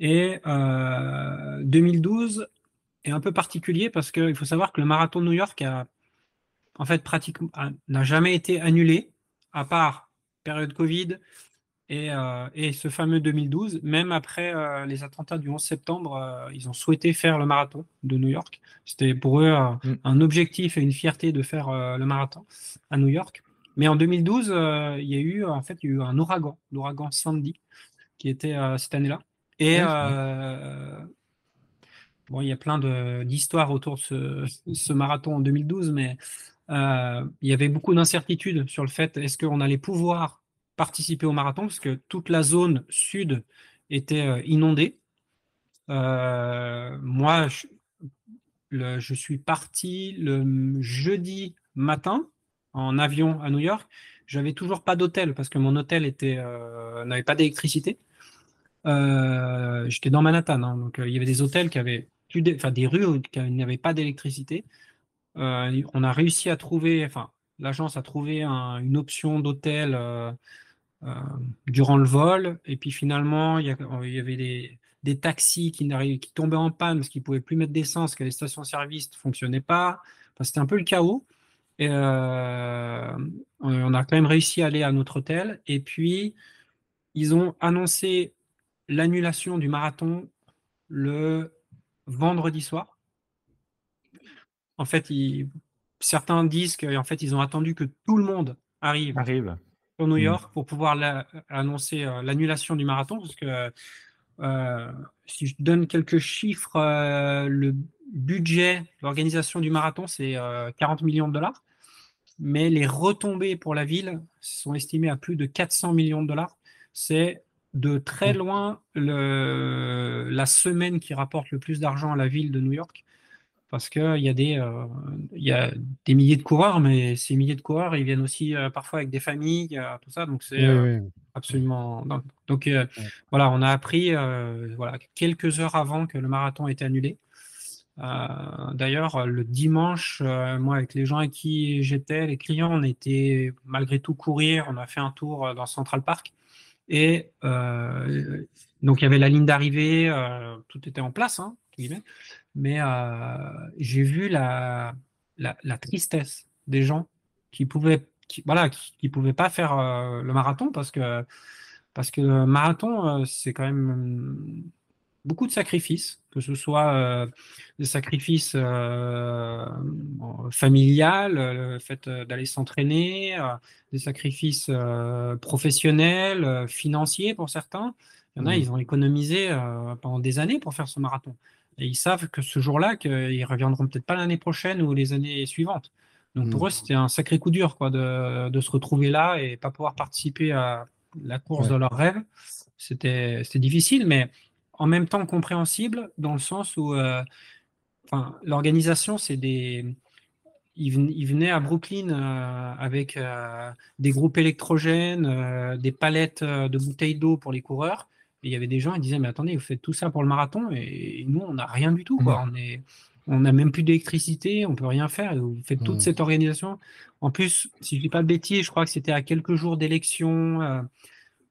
Et 2012 euh, est un peu particulier parce qu'il faut savoir que le marathon de New York a, en fait, pratiquement, n'a jamais été annulé, à part période Covid et, euh, et ce fameux 2012. Même après euh, les attentats du 11 septembre, ils ont souhaité faire le marathon de New York. C'était pour eux mm. un objectif et une fierté de faire le marathon à New York. Mais en 2012, il y a eu en fait il y a eu un ouragan, l'ouragan Sandy, qui était cette année-là. Et euh, bon, il y a plein d'histoires autour de ce, marathon en 2012, mais euh, il y avait beaucoup d'incertitudes sur le fait est-ce qu'on allait pouvoir participer au marathon, parce que toute la zone sud était euh, inondée. moi, je, suis parti le jeudi matin en avion à New York. J'avais toujours pas d'hôtel parce que mon hôtel était n'avait pas d'électricité. Euh, j'étais dans Manhattan, hein, donc euh, il y avait des hôtels qui avaient plus enfin des rues qui n'avaient pas d'électricité. Euh, on a réussi à trouver, enfin l'agence a trouvé une option d'hôtel durant le vol, et puis finalement il y, avait des, taxis qui, tombaient en panne parce qu'ils pouvaient plus mettre d'essence, que les stations-service ne fonctionnaient pas. c'était un peu le chaos. Et, on a quand même réussi à aller à notre hôtel. Et puis, ils ont annoncé l'annulation du marathon le vendredi soir. En fait, certains disent qu'en fait, ils ont attendu que tout le monde arrive. Arrive. New York pour pouvoir annoncer l'annulation du marathon, parce que si je donne quelques chiffres, le budget, l'organisation du marathon, c'est 40 millions de dollars mais les retombées pour la ville sont estimées à plus de 400 millions de dollars. C'est de très mmh. loin le, la semaine qui rapporte le plus d'argent à la ville de New York. Parce qu'il y, a des, euh, y a des milliers de coureurs, mais ces milliers de coureurs, ils viennent aussi euh, parfois avec des familles, euh, tout ça. Donc, c'est absolument. Donc, voilà, on a appris voilà, quelques heures avant que le marathon ait été annulé. D'ailleurs, le dimanche, moi, avec les gens avec qui j'étais, les clients, on était malgré tout courir. On a fait un tour dans Central Park. Et donc, il y avait la ligne d'arrivée, tout était en place, hein, mais j'ai vu la, la, tristesse des gens qui pouvaient, voilà, qui, pouvaient pas faire le marathon parce que parce que le marathon, c'est quand même beaucoup de sacrifices, que ce soit euh, des sacrifices euh, familiales, le fait euh, d'aller s'entraîner, des sacrifices professionnels, financiers pour certains. Il y en a, mmh. ils ont économisé pendant des années pour faire ce marathon. Et ils savent que ce jour-là, qu'ils reviendront peut-être pas l'année prochaine ou les années suivantes. Donc pour mmh. eux, c'était un sacré coup dur quoi, de, de, se retrouver là et pas pouvoir participer à la course de leur rêve. C'était difficile, mais en même temps compréhensible dans le sens où euh, l'organisation, c'est des. Ils venaient à Brooklyn euh, avec euh, des groupes électrogènes, des palettes de bouteilles d'eau pour les coureurs. Et il y avait des gens qui disaient Mais attendez, vous faites tout ça pour le marathon et, nous, on n'a rien du tout. Quoi. Mmh. On est, on n'a même plus d'électricité, on peut rien faire. Vous faites toute mmh. cette organisation. En plus, si je dis pas de bêtises, je crois que c'était à quelques jours d'élection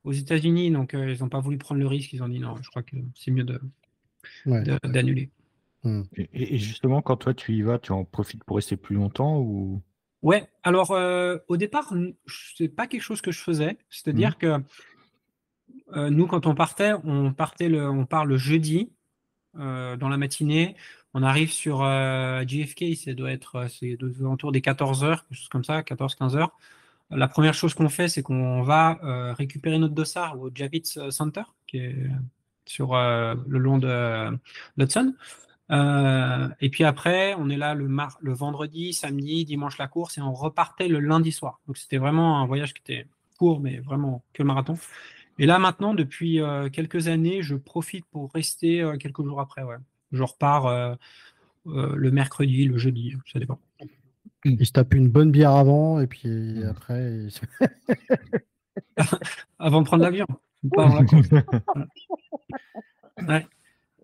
aux États-Unis, donc euh, ils n'ont pas voulu prendre le risque. Ils ont dit non, je crois que c'est mieux de, d'annuler. Hmm. Et, justement, quand toi tu y vas, tu en profites pour rester plus longtemps ou? Ouais, alors euh, au départ, c'est pas quelque chose que je faisais. C'est-à-dire hmm. que euh, nous, quand on partait, on partait le, part le jeudi dans la matinée. On arrive sur JFK, ça doit être c'est autour des 14 heures, quelque chose comme ça, 14-15 heures. La première chose qu'on fait, c'est qu'on va euh, récupérer notre dossard au Javits euh, Center, qui est sur euh, le long de l'Hudson. et puis après, on est là le, le vendredi, samedi, dimanche la course, et on repartait le lundi soir. Donc c'était vraiment un voyage qui était court, mais vraiment que le marathon. Et là maintenant, depuis quelques années, je profite pour rester quelques jours après. Ouais. Je repars le mercredi, le jeudi, ça dépend. Il se tape une bonne bière avant et puis mmh. après. avant de prendre l'avion.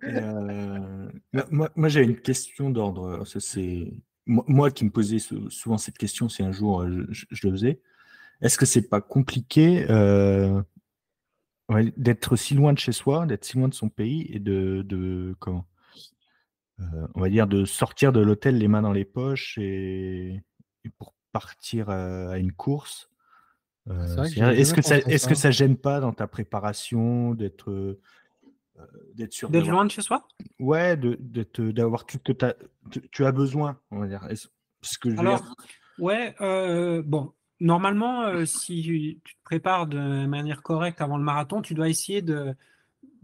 Euh, moi, moi j'avais une question d'ordre. C'est moi, qui me posais souvent cette question si un jour euh, je, le faisais. Est-ce que c'est pas compliqué euh, d'être si loin de chez soi, d'être si loin de son pays et de, de comment euh, on va dire, de sortir de l'hôtel les mains dans les poches et, pour partir euh, à une course. Euh, est-ce que ça, est-ce que ça gêne pas dans ta préparation d'être d'être sûr d'être loin de chez soi? Ouais, de, d'avoir tout ce que tu as besoin, on va dire. Ce que je Alors, ouais, bon, normalement, si tu te prépares de manière correcte avant le marathon, tu dois essayer de,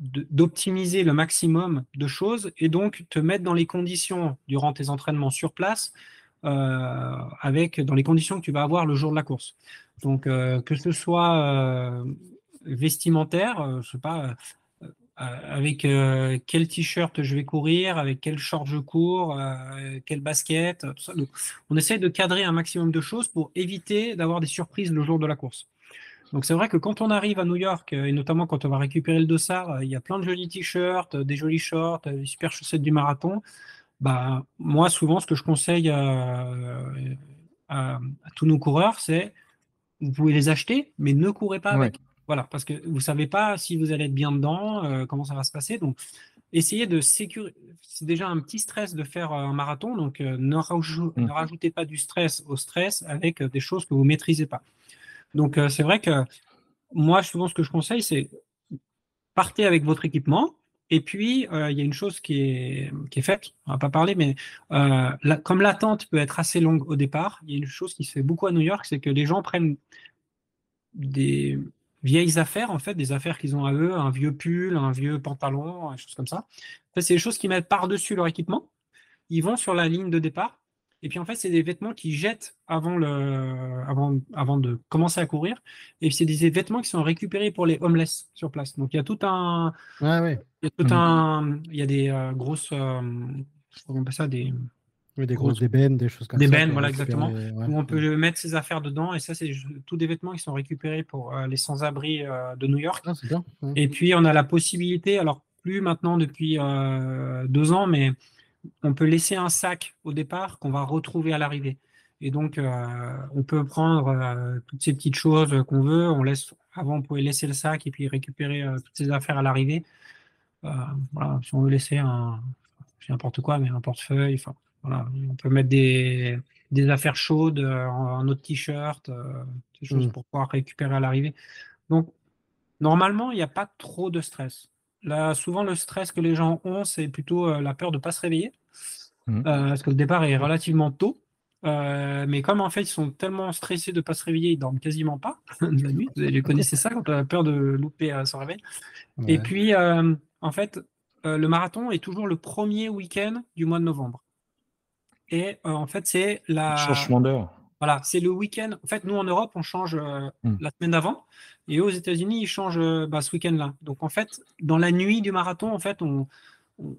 d'optimiser le maximum de choses et donc te mettre dans les conditions durant tes entraînements sur place euh, avec dans les conditions que tu vas avoir le jour de la course. Donc euh, que ce soit euh, vestimentaire, je sais pas avec quel t-shirt je vais courir, avec quel short je cours, quel basket, tout ça. Donc, on essaie de cadrer un maximum de choses pour éviter d'avoir des surprises le jour de la course. Donc c'est vrai que quand on arrive à New York, euh, et notamment quand on va récupérer le dossard, euh, il y a plein de jolis t-shirts, euh, des jolis shorts, des super chaussettes du marathon. Bah, moi, souvent, ce que je conseille à, tous nos coureurs, c'est vous pouvez les acheter, mais ne courez pas avec. Voilà, parce que vous ne savez pas si vous allez être bien dedans, comment ça va se passer. Donc, essayez de sécuriser. C'est déjà un petit stress de faire un marathon, donc ne, mmh. ne, rajoutez pas du stress au stress avec des choses que vous ne maîtrisez pas. Donc, euh, c'est vrai que moi, souvent, ce que je conseille, c'est partez avec votre équipement. Et puis, euh, il y a une chose qui est, qui est faite, on va pas parler, mais euh, comme l'attente peut être assez longue au départ, il y a une chose qui se fait beaucoup à New York, c'est que les gens prennent des vieilles affaires, en fait, des affaires qu'ils ont à eux, un vieux pull, un vieux pantalon, des choses comme ça. c'est des choses qu'ils mettent par-dessus leur équipement. Ils vont sur la ligne de départ. Et puis en fait, c'est des vêtements qu'ils jettent avant, le, avant, avant de commencer à courir. Et c'est des vêtements qui sont récupérés pour les homeless sur place. Donc il y a tout un. ouais. Il y a tout mmh. un. Il y a des euh, grosses. Euh, on appelle ça des des grosses ébènes, des choses comme ça. Des bennes, voilà, exactement. Où on peut mettre ses affaires dedans. Et ça, c'est tous des vêtements qui sont récupérés pour euh, les sans-abri euh, de New York. Ah, bien. Et puis, on a la possibilité, alors plus maintenant depuis euh, deux ans, mais on peut laisser un sac au départ qu'on va retrouver à l'arrivée. Et donc, on peut prendre toutes ces petites choses qu'on veut. On laisse, avant, on pouvait laisser le sac et puis récupérer toutes ces affaires à l'arrivée. voilà, si on veut laisser un, n'importe quoi, mais un portefeuille, enfin, on peut mettre des, affaires chaudes, euh, un autre t-shirt, euh, des choses mmh. pour pouvoir récupérer à l'arrivée. Donc, normalement, il n'y a pas trop de stress. Là, souvent, le stress que les gens ont, c'est plutôt euh, la peur de ne pas se réveiller. Mmh. parce que le départ est relativement tôt. mais comme en fait, ils sont tellement stressés de ne pas se réveiller, ils dorment quasiment pas la nuit. Vous connaissez ça quand on a peur de louper son réveil. Et puis, en fait, le marathon est toujours le premier week-end du mois de novembre. Et euh, en fait, c'est la. Changement d'heure. Voilà, c'est le week-end. En fait, nous en Europe, on change euh, hmm. la semaine d'avant. Et aux États-Unis, ils changent euh, bah, ce week-end-là. Donc en fait, dans la nuit du marathon, en fait, on,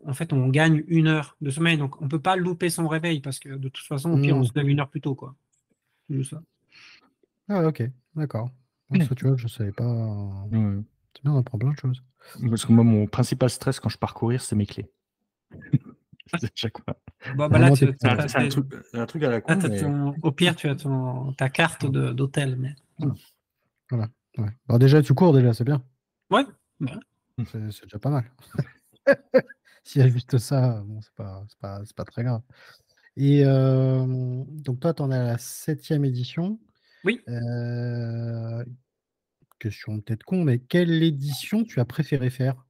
en fait, on gagne une heure de sommeil. Donc on ne peut pas louper son réveil parce que de toute façon, au pire, on hmm. se lève une heure plus tôt. Quoi. C'est ça. Ah, ok, d'accord. tu vois, je ne savais pas. C'est bien, on apprend plein de choses. Parce que moi, mon principal stress quand je pars courir, c'est mes clés. chaque fois. Bon, bah là, c'est un, truc, à la con. Au pire, tu as ton... ta carte d'hôtel. Mais... Voilà. Ouais. déjà, tu cours, déjà, c'est bien. Ouais. C'est déjà pas mal. S'il y a juste ça, bon, c'est pas, pas, pas, très grave. Et euh, donc, toi, tu en es à la septième édition. Oui. Euh, question peut-être con, mais quelle édition tu as préféré faire?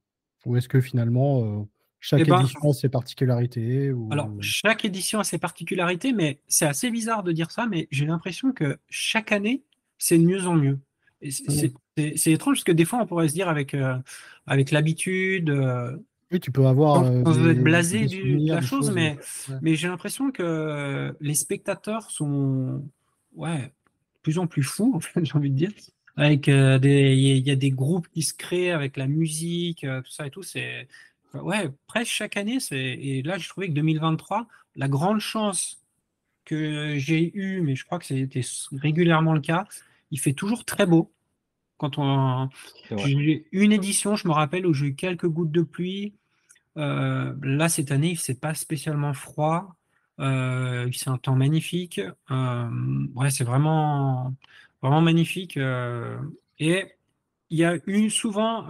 Ou est-ce que finalement, euh, chaque eh ben, édition a ses particularités Alors, chaque édition a ses particularités, mais c'est assez bizarre de dire ça, mais j'ai l'impression que chaque année, c'est de mieux en mieux. Mmh. C'est étrange parce que des fois, on pourrait se dire avec, euh, avec l'habitude. Euh, oui, tu peux avoir. on peut être blasé de la chose, mais, mais j'ai l'impression que les spectateurs sont ouais, de plus en plus fous, en fait, j'ai envie de dire. Avec euh, des, il y a des groupes qui se créent avec la musique, tout ça et tout. C'est ouais, presque chaque année. Et là, je trouvais que 2023, la grande chance que j'ai eue, mais je crois que c'était régulièrement le cas, il fait toujours très beau. Quand on j'ai une édition, je me rappelle, où j'ai eu quelques gouttes de pluie. Euh, là, cette année, il ne pas spécialement froid. Euh, c'est un temps magnifique. Euh, ouais, c'est vraiment, vraiment magnifique. et il y a eu souvent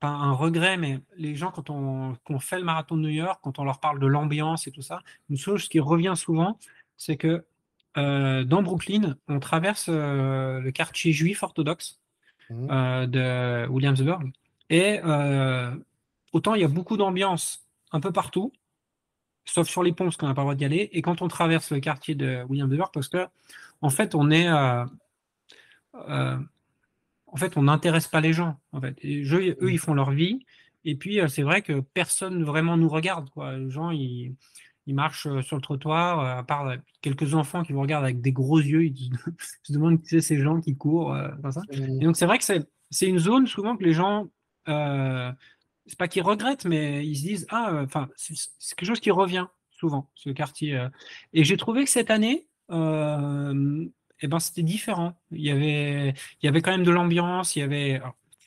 pas un regret, mais les gens, quand on, fait le marathon de New York, quand on leur parle de l'ambiance et tout ça, une chose qui revient souvent, c'est que euh, dans Brooklyn, on traverse euh, le quartier juif orthodoxe mmh. euh, de Williamsburg. Et autant il y a beaucoup d'ambiance un peu partout, sauf sur les ponts, parce qu'on n'a pas le droit d'y aller. Et quand on traverse le quartier de Williamsburg, parce que en fait, on est en fait, on n'intéresse pas les gens. En fait. eux, ils font leur vie. Et puis, euh, c'est vrai que personne vraiment nous regarde. Quoi. Les gens, ils, marchent euh, sur le trottoir, euh, à part quelques enfants qui vous regardent avec des gros yeux. Ils se demandent qui c'est ces gens qui courent. ça. Et donc, c'est vrai que c'est une zone souvent que les gens. Euh, c'est pas qu'ils regrettent, mais ils se disent Ah, enfin, c'est quelque chose qui revient souvent, ce quartier. Et j'ai trouvé que cette année, eh ben, c'était différent. Il y, avait, il y avait quand même de l'ambiance, il y avait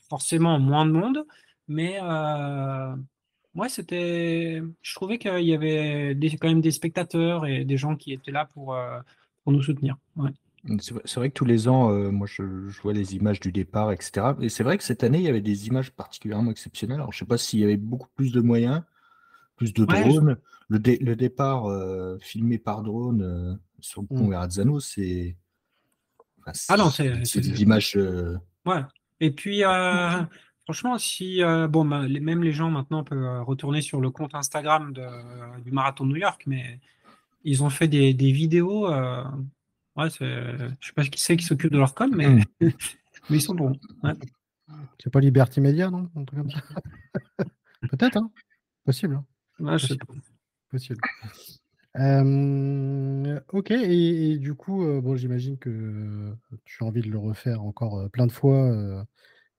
forcément moins de monde, mais euh, c'était. Je trouvais qu'il y avait quand même des spectateurs et des gens qui étaient là pour, euh, pour nous soutenir. C'est vrai que tous les ans, euh, moi, je, vois les images du départ, etc. Et c'est vrai que cette année, il y avait des images particulièrement exceptionnelles. Alors, je ne sais pas s'il y avait beaucoup plus de moyens, plus de drones. Le, le, départ euh, filmé par drone sur le pont mmh. c'est ah non, c'est des images. Euh, ouais. Et puis, euh, franchement, si euh, bon, bah, même les gens maintenant peuvent retourner sur le compte Instagram du marathon de New York, mais ils ont fait des, vidéos Ouais, je sais pas qui c'est qui s'occupe de leur com, mais, mais ils sont bons. Ouais. C'est pas Liberty Media, non? Peut-être, hein Possible. hein. Ouais, je sais pas. Possible. Euh, ok, et, et du coup, euh, bon, j'imagine que tu as envie de le refaire encore euh, plein de fois,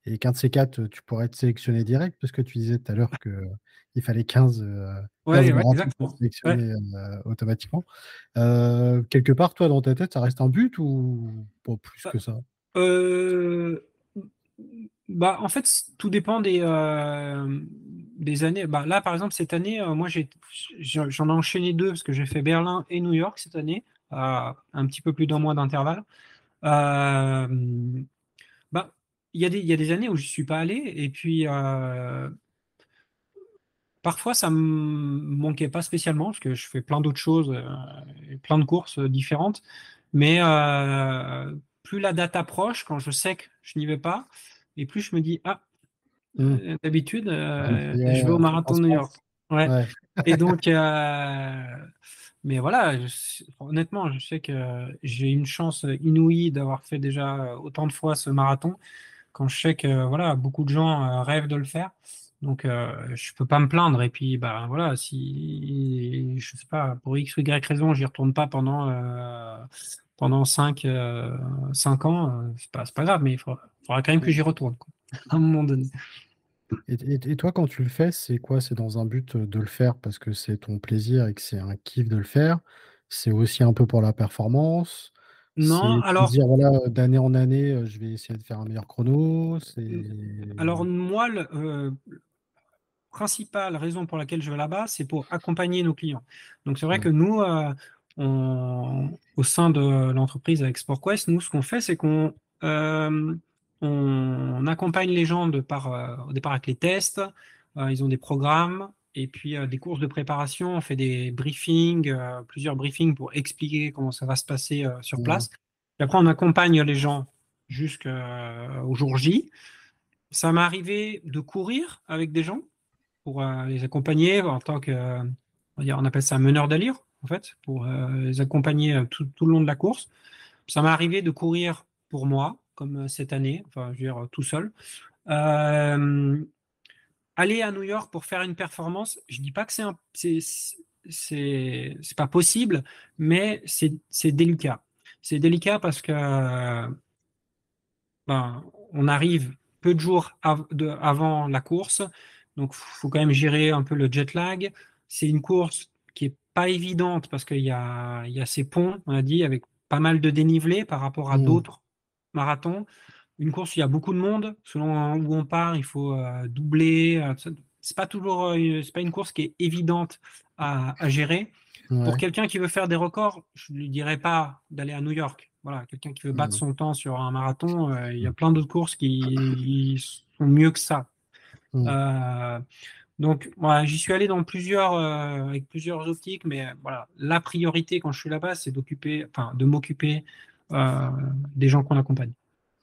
et qu'un de ces quatre, tu pourrais être sélectionné direct, parce que tu disais tout à l'heure qu'il fallait 15, euh, 15 Ouais, ouais, pour sélectionner euh, automatiquement. Quelque part, toi, dans ta tête, ça reste un but ou pas plus Bah, que ça? bah, en fait, tout dépend des, des années. Bah, là, par exemple, cette année, euh, moi, j'en ai enchaîné deux parce que j'ai fait Berlin et New York cette année, à un petit peu plus d'un mois d'intervalle. Euh, bah, il y a des, il y a des années où je ne suis pas allé et puis euh, parfois ça me manquait pas spécialement parce que je fais plein d'autres choses, euh, plein de courses euh, différentes. Mais euh, plus la date approche, quand je sais que je n'y vais pas, et plus je me dis ah Hmm. euh, d'habitude euh, je vais au marathon de New. York. Ouais. Ouais. Et donc, euh, mais voilà, je- honnêtement, je sais que j'ai une chance inouïe d'avoir fait déjà autant de fois ce marathon, quand je sais que voilà, beaucoup de gens rêvent de le faire. Donc, euh, je peux pas me plaindre. Et puis, bah voilà, si je sais pas, pour X ou Y raison, j'y retourne pas pendant pendant 5 cinq ans, c'est pas, pas grave, mais il faudra, faudra quand même que j'y retourne, quoi, à un moment donné. Et, et- et toi, quand tu le fais, c'est quoi? C'est dans un but de le faire parce que c'est ton plaisir et que c'est un kiff de le faire? C'est aussi un peu pour la performance? Non, alors. dire, voilà, d'année en année, je vais essayer de faire un meilleur chrono? Alors, moi, euh, principale raison pour laquelle je vais là-bas, c'est pour accompagner nos clients. Donc, c'est vrai Ouais. que nous, euh, on- au sein de l'entreprise avec SportQuest, nous, ce qu'on fait, c'est qu'on euh, on accompagne les gens de par, euh, au départ avec les tests. Euh, ils ont des programmes et puis euh, des courses de préparation. On fait des briefings, plusieurs briefings pour expliquer comment ça va se passer sur Ouais. place. Et après, on accompagne les gens jusqu'au jour J. Ça m'est arrivé de courir avec des gens pour les accompagner en tant que, on, appelle ça un meneur d'allure, en fait, pour les accompagner tout, tout le long de la course. Ça m'est arrivé de courir pour moi, comme euh, cette année, enfin, je veux dire, tout seul. Euh, aller à New York pour faire une performance, je dis pas que c'est un, c'est, c'est, c'est pas possible, mais c'est, c'est délicat. C'est délicat parce que ben, on arrive peu de jours av- de- avant la course, donc il faut quand même gérer un peu le jet lag. C'est une course qui est pas évidente parce qu'il y a, y a ces ponts, on a dit, avec pas mal de dénivelé par rapport à Mmh. d'autres marathons. Une course où il y a beaucoup de monde, selon où on part, il faut euh, doubler. euh, c'est pas toujours, euh, c'est pas une course qui est évidente à, à gérer. Pour quelqu'un qui veut faire des records, je ne lui dirais pas d'aller à New York. Voilà, quelqu'un qui veut battre Mmh. son temps sur un marathon, euh, il y a plein d'autres courses qui sont mieux que ça. Mmh. Euh, donc, voilà, j'y suis allé dans plusieurs, euh, avec plusieurs optiques, mais voilà, la priorité quand je suis là-bas, c'est d'occuper, enfin, de m'occuper des gens qu'on accompagne.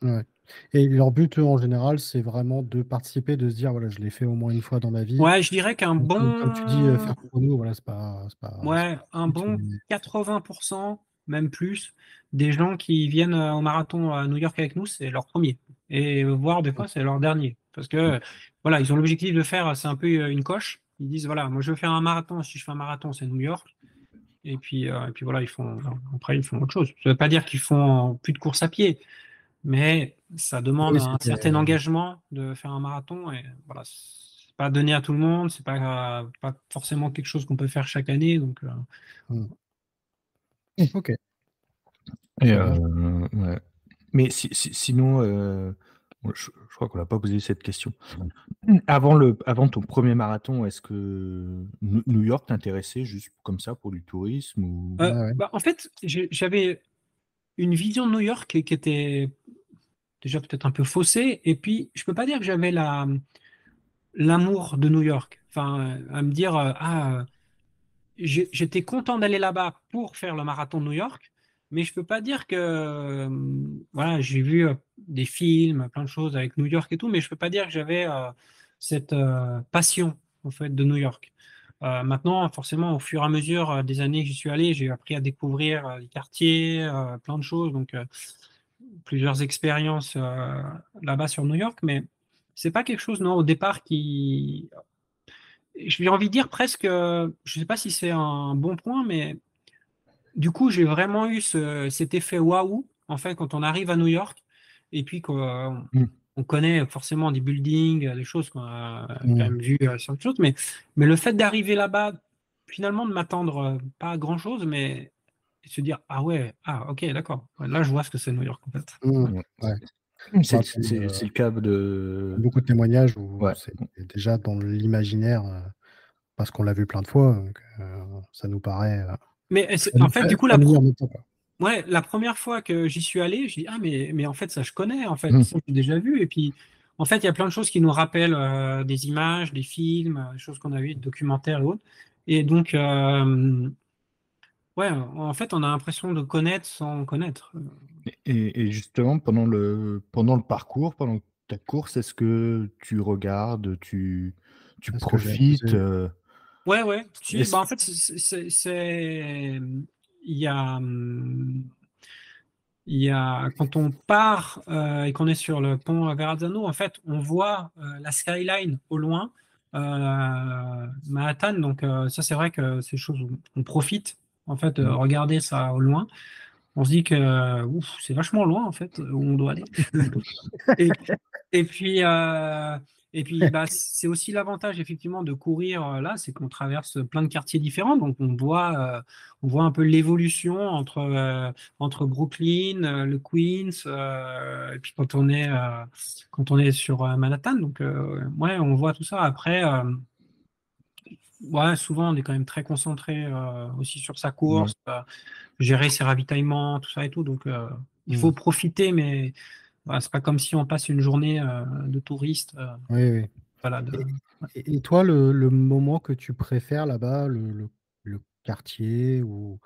Ouais. Et leur but, eux, en général, c'est vraiment de participer, de se dire, voilà, je l'ai fait au moins une fois dans ma vie. Ouais, je dirais qu'un bon, comme tu dis, euh, faire chrono, voilà, c'est pas, ouais, un bon mais- 80%, même plus, des gens qui viennent euh, au marathon à New York avec nous, c'est leur premier. Et voire des fois, c'est leur dernier. Parce que, voilà, ils ont l'objectif de faire, c'est un peu euh, une coche. Ils disent, voilà, moi je veux faire un marathon. Si je fais un marathon, c'est New York. Et puis, euh, et puis voilà, ils font, après, ils font autre chose. Ça ne veut pas dire qu'ils font plus de course à pied, mais ça demande Oui, un certain engagement de faire un marathon. Et voilà, c'est pas donné à tout le monde, c'est pas, pas forcément quelque chose qu'on peut faire chaque année. Donc, euh, Ok. Et, euh, ouais. Mais si- si- sinon, euh, je, je crois qu'on n'a pas posé cette question. Avant, le, avant ton premier marathon, est-ce que New York t'intéressait juste comme ça pour du tourisme ou... Euh, ouais. bah, en fait, j'avais une vision de New York qui, était déjà peut-être un peu faussée. Et puis, je peux pas dire que j'avais la l'amour de New York. Enfin, à me dire, euh, ah, euh, j'étais content d'aller là-bas pour faire le marathon de New York, mais je peux pas dire que, euh, voilà, j'ai vu euh, des films, plein de choses avec New York et tout, mais je peux pas dire que j'avais euh, cette passion en fait de New York. maintenant, forcément, au fur et à mesure des années que j'y suis allé, j'ai appris à découvrir les quartiers, plein de choses, donc plusieurs expériences là-bas sur New York, mais c'est pas quelque chose, non, au départ qui. J'ai envie de dire presque, je sais pas si c'est un bon point, mais du coup, j'ai vraiment eu cet effet waouh, en fait, quand on arrive à New York, et puis qu'on mm. on connaît forcément des buildings, des choses qu'on a quand mm. même vues sur autre chose, mais, mais le fait d'arriver là-bas, finalement, de m'attendre pas à grand-chose, mais se dire, ah ouais, ah ok, d'accord, là, je vois ce que c'est New York, en fait. Mm. C'est le cas de. Beaucoup de témoignages où c'est déjà dans l'imaginaire, parce qu'on l'a vu plein de fois, ça nous paraît. Mais en fait, du coup, la, ouais, la première fois que j'y suis allé, je dis Ah, mais, mais en fait, ça, je connais, en fait, mmh. ça, j'ai déjà vu. Et puis, en fait, il y a plein de choses qui nous rappellent euh, des images, des films, des choses qu'on a vues, des documentaires et autres. Et donc, euh, ouais, en fait, on a l'impression de connaître sans connaître. Et, justement, pendant le, pendant le parcours, pendant ta course, est-ce que tu regardes, tu, tu profites Ouais, ouais. Bah, en fait, c'est. Il y a. Il y a, quand on part euh, et qu'on est sur le pont Verrazzano, en fait, on voit euh, la skyline au loin, euh, Manhattan. Donc, ça, c'est vrai que c'est chose où on profite, en fait, de mmh. regarder ça au loin. On se dit que c'est vachement loin, en fait, où on doit aller. et, et, puis, et puis, bah, c'est aussi l'avantage effectivement de courir euh, là, c'est qu'on traverse plein de quartiers différents, donc on voit, euh, on voit un peu l'évolution entre euh, entre Brooklyn, le Queens, et puis quand on est quand on est sur Manhattan, donc ouais, on voit tout ça. Après, ouais, souvent on est quand même très concentré aussi sur sa course, gérer ses ravitaillements, tout ça et tout, donc il faut mmh. profiter, mais bah, c'est pas comme si on passe une journée euh, de touriste. Euh, oui, oui. Voilà, et, toi, le, le, moment que tu préfères là-bas, le, le, quartier, ou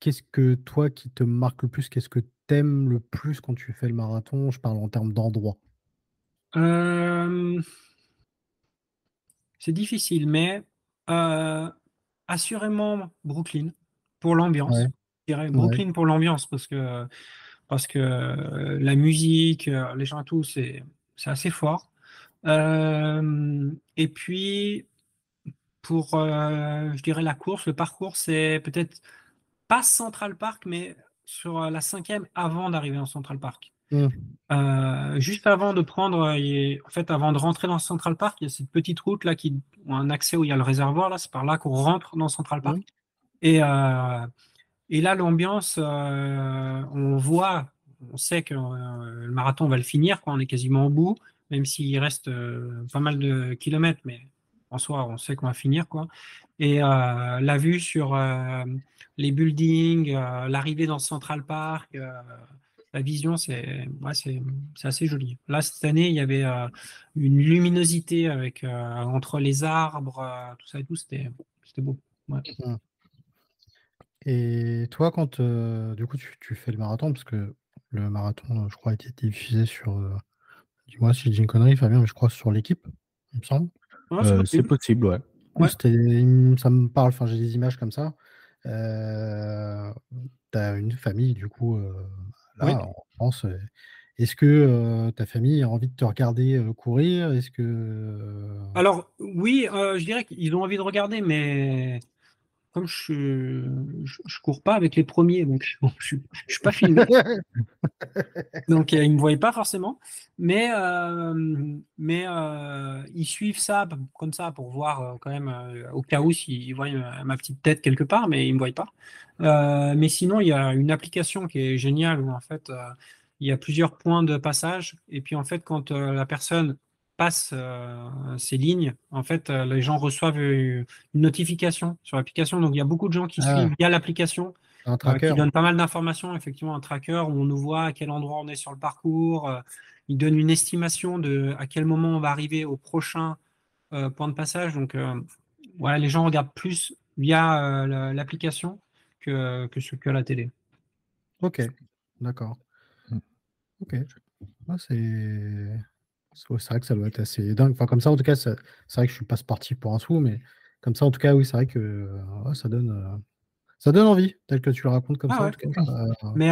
qu'est-ce que toi qui te marque le plus, qu'est-ce que tu aimes le plus quand tu fais le marathon? Je parle en termes d'endroit. Euh, c'est difficile, mais assurément Brooklyn pour l'ambiance. Je dirais Brooklyn pour l'ambiance parce que parce que euh, la musique, euh, les gens et tout, c'est assez fort. Euh, et puis, pour, je dirais, la course, le parcours, c'est peut-être pas Central Park, mais sur la cinquième avant d'arriver en Central Park. Mmh. juste avant de prendre, en fait, avant de rentrer dans Central Park, il y a cette petite route là qui a un accès où il y a le réservoir là, c'est par là qu'on rentre dans Central Park. Mmh. Et et là, l'ambiance, euh, on voit, on sait que euh, le marathon va le finir, quand on est quasiment au bout, même s'il reste euh, pas mal de kilomètres, mais en soi, on sait qu'on va finir. Quoi. Et la vue sur les buildings, l'arrivée dans Central Park, la vision, c'est ouais, assez joli. Là, cette année, il y avait une luminosité avec, entre les arbres, tout ça et tout, c'était beau. Ouais. Et toi, quand du coup tu, fais le marathon, parce que le marathon, je crois, a été diffusé sur. dis-moi si j'ai une connerie, Fabien, mais je crois sur l'équipe, il me semble. c'est possible, ouais. ça me parle, enfin, j'ai des images comme ça. tu as une famille, du coup, là, en France. Est-ce que ta famille a envie de te regarder courir? Est-ce que. Alors, oui, je dirais qu'ils ont envie de regarder, mais comme je, je, cours pas avec les premiers, donc je, ne suis pas filmé. donc euh, ils me voient pas forcément, mais euh, mais euh, ils suivent ça comme ça pour voir quand même au cas où s'ils voient ma petite tête quelque part, mais ils me voient pas. mais sinon il y a une application qui est géniale où en fait il y a plusieurs points de passage et puis en fait quand la personne passe euh, ces lignes, en fait, euh, les gens reçoivent une notification sur l'application. Donc, il y a beaucoup de gens qui ah. suivent via l'application, euh, qui donne pas mal d'informations. Effectivement, un tracker où on nous voit à quel endroit on est sur le parcours. il donne une estimation de à quel moment on va arriver au prochain point de passage. Donc, voilà, les gens regardent plus via l'application que, que, que la télé. Ok, d'accord. Mm. Ok. c'est c'est vrai que ça doit être assez dingue. Enfin, comme ça, en tout cas, c'est vrai que je suis pas sportif pour un sou, mais Comme ça, en tout cas, oui, c'est vrai que ça donne. Ça donne envie, tel que tu le racontes comme ah ça. Mais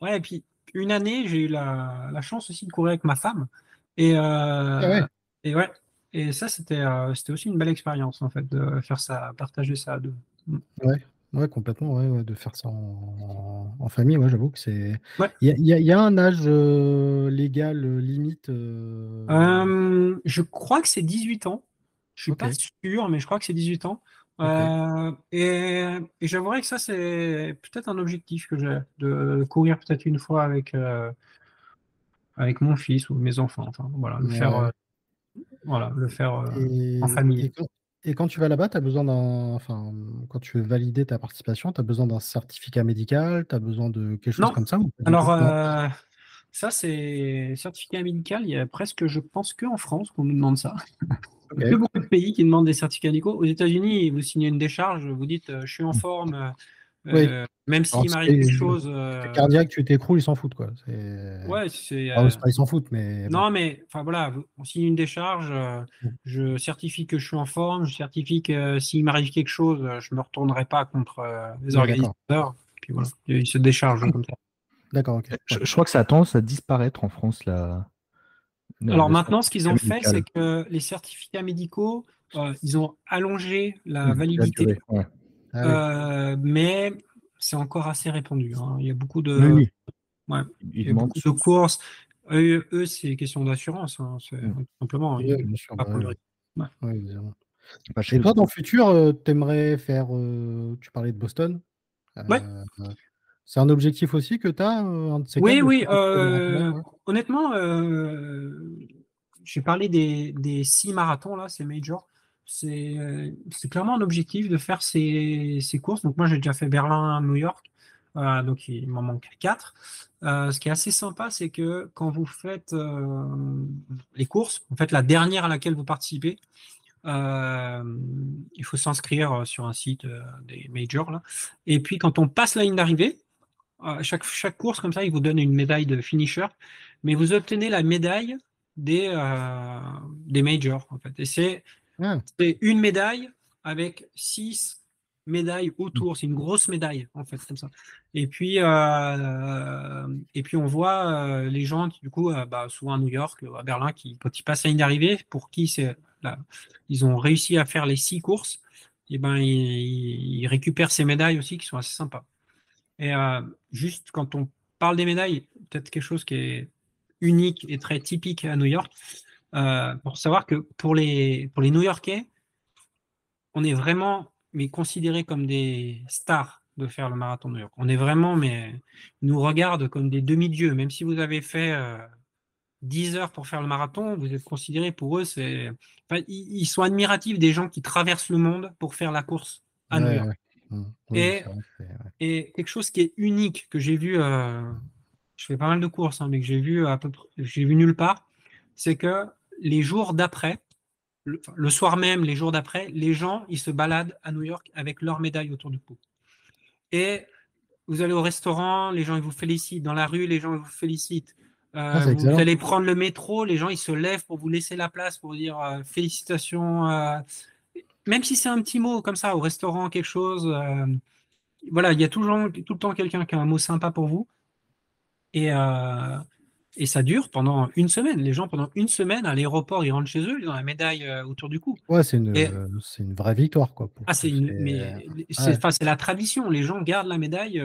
ouais, et puis une année, j'ai eu la, la, chance aussi de courir avec ma femme. Et, ah et ouais, et ça, c'était aussi une belle expérience, en fait, de faire ça, partager ça à deux. Ouais, ouais, complètement, ouais, de faire ça en, en famille, ouais, j'avoue que c'est. Il y, y, a un âge légal limite Je crois que c'est 18 ans. Je suis pas sûr, mais je crois que c'est 18 ans. Et, et j'avouerais que ça, c'est peut-être un objectif que j'ai, de courir peut-être une fois avec, avec mon fils ou mes enfants. Enfin, voilà, le faire, voilà, le faire en famille. Et quand, tu vas là-bas, tu as besoin d'un. Enfin, quand tu veux valider ta participation, tu as besoin d'un certificat médical, tu as besoin de quelque chose comme ça Alors, ça, c'est certificat médical. Il y a presque, je pense, qu'en France qu'on nous demande ça. Il y a beaucoup de pays qui demandent des certificats médicaux. Aux États-Unis, vous signez une décharge, vous dites euh, je suis en forme, euh, euh, même s'il m'arrive quelque chose. Cardiaque, tu t'écroules, ils s'en foutent. Quoi. Ouais, c'est. Ah, ils s'en foutent, mais. Non, mais enfin voilà, on signe une décharge, mm. je certifie que je suis en forme, je certifie que s'il m'arrive quelque chose, je ne me retournerai pas contre les organisateurs. Puis voilà, ils se déchargent comme ça. D'accord, ok. Je, crois que ça a tendance à disparaître en France, là. Alors maintenant, ce qu'ils ont fait, c'est que les certificats médicaux, euh, ils ont allongé la mmh, validité. Ah euh, mais c'est encore assez répandu. Hein. Il y a beaucoup de, ouais, il y a beaucoup de courses. Eux, c'est question d'assurance, hein. mmh. simplement. Oui, bien sûr, bah, Et toi, dans le futur, euh, tu aimerais faire. tu parlais de Boston. Ouais. C'est un objectif aussi que tu as euh, Oui, oui. Euh, honnêtement, euh, j'ai parlé des, six marathons, là, ces majors. C'est clairement un objectif de faire ces, courses. Donc, moi, j'ai déjà fait Berlin, New York. donc, il m'en manque quatre. ce qui est assez sympa, c'est que quand vous faites les courses, en fait, la dernière à laquelle vous participez, il faut s'inscrire sur un site des majors. Et puis, quand on passe la ligne d'arrivée, chaque, chaque course, comme ça, il vous donne une médaille de finisher, mais vous obtenez la médaille des, euh, majors. Et ah. c'est une médaille avec six médailles autour. C'est une grosse médaille, en fait, comme ça. Et puis, euh, et puis on voit euh, les gens, qui, du coup, bah, souvent à New York, à Berlin, qui, quand ils passent à ligne d'arrivée, pour qui c'est ils ont réussi à faire les six courses, et ben ils récupèrent ces médailles aussi qui sont assez sympas. Et euh, juste quand on parle des médailles, peut-être quelque chose qui est unique et très typique à New York, euh, pour savoir que pour les, pour les New-Yorkais, on est vraiment mais considérés comme des stars de faire le marathon de New York. On est vraiment, mais nous regardent comme des demi-dieux. Même si vous avez fait 10 euh, heures pour faire le marathon, vous êtes considérés pour eux, c'est. ils sont admiratifs des gens qui traversent le monde pour faire la course à New York. Mmh. et, et, quelque chose qui est unique que j'ai vu, euh, je fais pas mal de courses, hein, mais que j'ai vu à peu j'ai vu nulle part, c'est que les jours d'après, le, soir même, les jours d'après, les gens ils se baladent à New York avec leur médaille autour du cou. Et vous allez au restaurant, les gens ils vous félicitent. Dans la rue, les gens ils vous félicitent. Euh, ah, vous allez prendre le métro, les gens ils se lèvent pour vous laisser la place pour dire euh, félicitations même si c'est un petit mot comme ça, au restaurant, quelque chose, euh, voilà, il y a toujours, tout le temps quelqu'un qui a un mot sympa pour vous. Et, euh, et ça dure pendant une semaine. Les gens, pendant une semaine, à l'aéroport, ils rentrent chez eux, ils ont la médaille euh, autour du cou. Ouais, c'est une, une, vraie victoire. Quoi, ah, c'est c'est la tradition. Les gens gardent la médaille.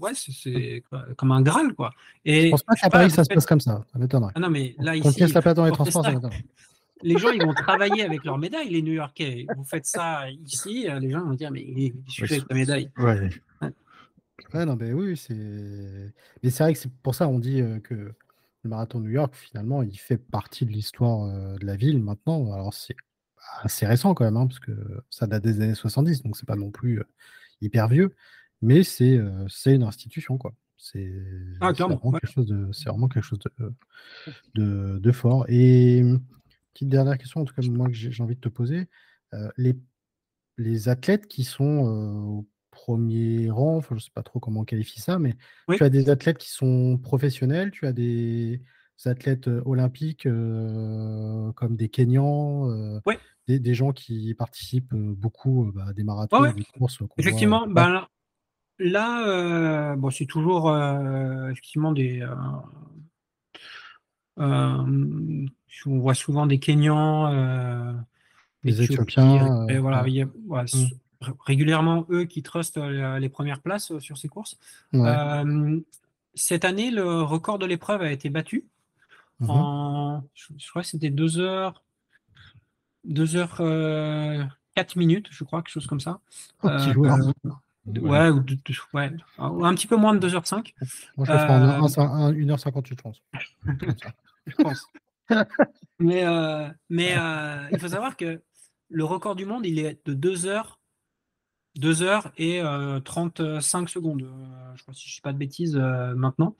ouais, c'est comme un Graal, quoi. Et, je pense pas qu'à Paris, ça se passe comme ça. Ça m'étonnerait. Ah non, mais là, ici. la plateforme des transports, ça les gens, ils vont travailler avec leur médaille, les New Yorkais. Vous faites ça ici, les gens vont dire, mais il suffit avec ta médaille. Ouais. Ouais. non, mais oui, c'est. Mais c'est vrai que c'est pour ça on dit que le marathon de New York, finalement, il fait partie de l'histoire de la ville maintenant. Alors, c'est assez récent quand même, hein, parce que ça date des années 70, donc c'est pas non plus hyper vieux, mais c'est une institution, quoi. C'est ah, vraiment, quelque chose de, vraiment quelque chose de, de, de fort. Et Petite dernière question, en tout cas, moi, que j'ai envie de te poser. Euh, les, les athlètes qui sont euh, au premier rang, je ne sais pas trop comment on qualifie ça, mais tu as des athlètes qui sont professionnels, tu as des athlètes euh, olympiques comme des Kenyans, des, gens qui participent beaucoup bah, à des marathons, des courses. Effectivement, ben, là, bon, c'est toujours effectivement des. on voit souvent des Kenyans, des Éthiopiens. Et, voilà, régulièrement eux qui trustent euh, les premières places euh, sur ces courses. Euh, cette année, le record de l'épreuve a été battu. Mhm. En, je, crois que c'était 2 heures, 2 heures 4 minutes, je crois, quelque chose comme ça. Oh, ouais, ou ouais, un petit peu moins de 2h05. Moi, je en 1h58, je pense. je pense. mais mais il faut savoir que le record du monde, il est de 2 heures 2 heures et 35 euh, secondes, euh, je crois si je ne dis pas de bêtises euh, maintenant.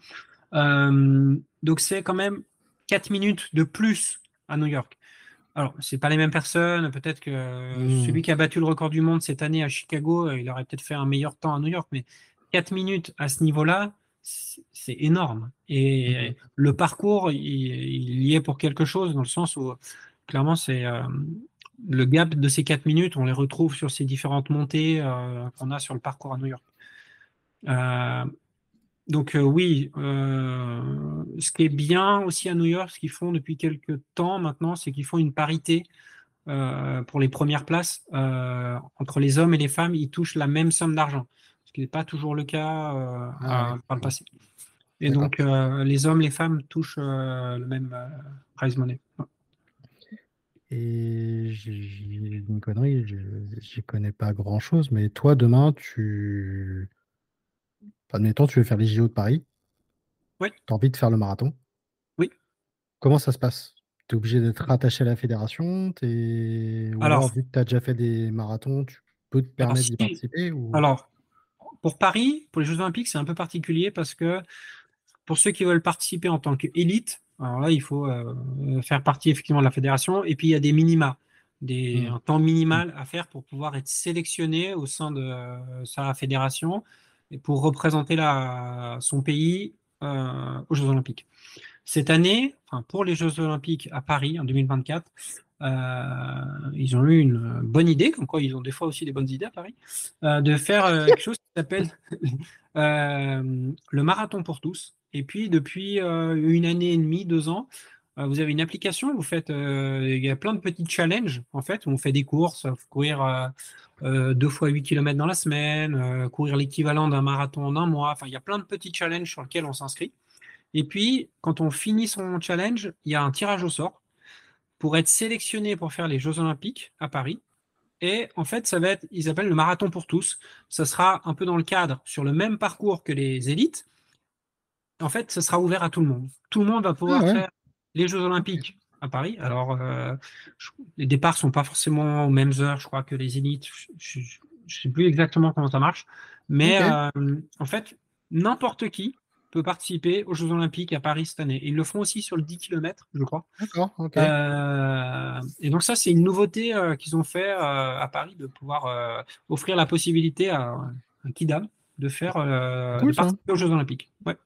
donc c'est quand même 4 minutes de plus à New York. Alors, c'est pas les mêmes personnes. Peut-être que mmh. celui qui a battu le record du monde cette année à Chicago, il aurait peut-être fait un meilleur temps à New York. Mais 4 minutes à ce niveau-là, c'est énorme. Et mmh. le parcours, il, y est pour quelque chose, dans le sens où, clairement, c'est le gap de ces 4 minutes, on les retrouve sur ces différentes montées euh, qu'on a sur le parcours à New York. Euh, donc euh, oui, ce qui est bien aussi à New York, ce qu'ils font depuis quelques temps maintenant, c'est qu'ils font une parité pour les premières places entre les hommes et les femmes. Ils touchent la même somme d'argent, ce qui n'est pas toujours le cas ah par le passé. Et donc les hommes, les femmes touchent le même prize money. Et j'ai une connerie, je n'y connais pas grand-chose, mais toi, demain, tu. Admettons, tu veux faire les JO de Paris. Oui. Tu as envie de faire le marathon. Oui. Comment ça se passe? Tu es obligé d'être rattaché à la fédération Ou alors, vu que tu as déjà fait des marathons, tu peux te permettre d'y participer Alors, pour Paris, pour les Jeux Olympiques, c'est un peu particulier parce que pour ceux qui veulent participer en tant qu'élite, alors là, il faut euh, faire partie effectivement de la fédération. Et puis, il y a des minima, des, mmh. un temps minimal à faire pour pouvoir être sélectionné au sein de euh, sa fédération et pour représenter la, son pays euh, aux Jeux Olympiques. Cette année, enfin, pour les Jeux Olympiques à Paris en 2024, ils ont eu une bonne idée, comme quoi ils ont des fois aussi des bonnes idées à Paris, de faire quelque chose qui s'appelle le marathon pour tous. Et puis, depuis euh, une année et demie, deux ans, euh, vous avez une application, vous faites, euh, il y a plein de petits challenges, en fait, où on fait des courses, courir deux fois 8 km dans la semaine, courir l'équivalent d'un marathon en un mois. Enfin, il y a plein de petits challenges sur lesquels on s'inscrit. Et puis, quand on finit son challenge, il y a un tirage au sort pour être sélectionné pour faire les Jeux Olympiques à Paris. Et en fait, ça va être, ils appellent le marathon pour tous. Ça sera un peu dans le cadre, sur le même parcours que les élites, en fait, ce sera ouvert à tout le monde. Tout le monde va pouvoir ah faire les Jeux Olympiques à Paris. Alors, euh, les départs sont pas forcément aux mêmes heures, je crois, que les élites. Je ne sais plus exactement comment ça marche. Mais euh, en fait, n'importe qui peut participer aux Jeux Olympiques à Paris cette année. Ils le font aussi sur le 10 km, je crois. D'accord, euh, et donc ça, c'est une nouveauté qu'ils ont fait à Paris, de pouvoir offrir la possibilité à un Kidam de faire de participer aux Jeux Olympiques. Ouais.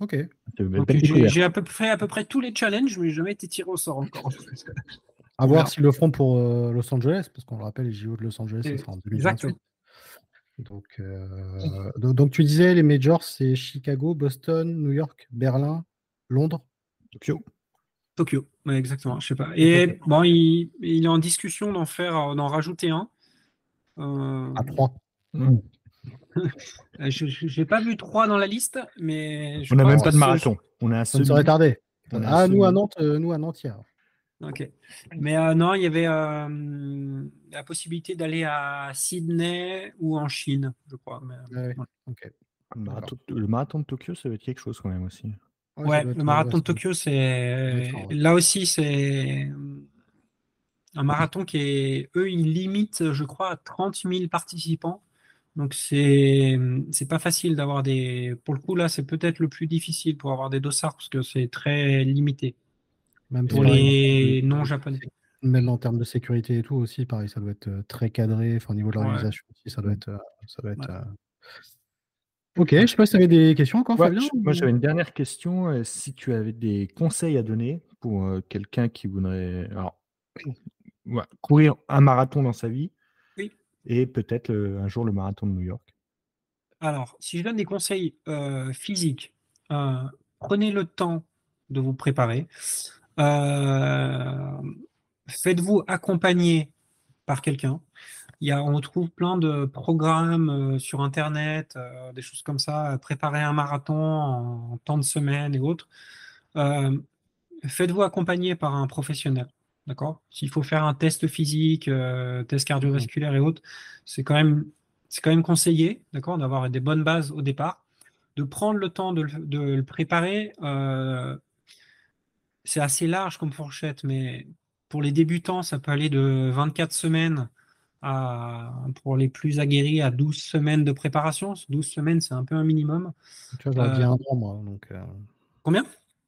Ok. J'ai à peu près à peu près tous les challenges, mais jamais été tiré au sort encore. à voir s'ils le feront pour euh, Los Angeles, parce qu'on le rappelle, les JO de Los Angeles, ce sera en 2028. Donc, euh, donc, tu disais les majors, c'est Chicago, Boston, New York, Berlin, Londres, Tokyo. Tokyo, exactement. Je sais pas. Et bon, il, est en discussion d'en faire, d'en rajouter un. Euh, à trois. Euh, je n'ai pas vu trois dans la liste, mais. on n'a même pas de marathon. On a un seul. serait tardé. Ah, nous à Nantes, euh, nous à Nantes Ok. Mais euh, non, il y avait la possibilité d'aller à Sydney ou en Chine, je crois. Le, marathon, de Tokyo, ça va être quelque chose quand même aussi. Ouais, le marathon de Tokyo, c'est. Là aussi, c'est un marathon qui est. Eux, ils limitent, je crois, à 30 000 participants. Donc c'est c'est pas facile d'avoir des. Pour le coup là, c'est peut-être le plus difficile pour avoir des dossards parce que c'est très limité. Même pour les non japonais. Même en termes de sécurité et tout aussi, pareil, ça doit être euh, très cadré. Enfin, au niveau de l'organisation aussi, ça doit être. Euh, ça doit être euh, Ok, je sais pas si tu avais des questions encore, Fabien Moi, j'avais une dernière question. Si tu avais des conseils à donner pour quelqu'un qui voudrait. Alors, courir un marathon dans sa vie. Et peut-être un jour le marathon de New York. Alors, si je donne des conseils physiques, prenez le temps de vous préparer. Faites-vous accompagner par quelqu'un. Il y a, on trouve plein de programmes sur Internet, des choses comme ça, préparer un marathon en, temps de semaine et autres. Faites-vous accompagner par un professionnel. D'accord S'il faut faire un test physique, test cardiovasculaire et autres, c'est quand même, c'est quand même conseillé, d'accord, d'avoir des bonnes bases au départ, de prendre le temps de, le préparer. c'est assez large comme fourchette, mais pour les débutants, ça peut aller de 24 semaines pour les plus aguerris, à 12 semaines de préparation. 12 semaines, c'est un peu un minimum. Tu vois, j'aurais dit euh, un an, moi. Donc, euh, Combien?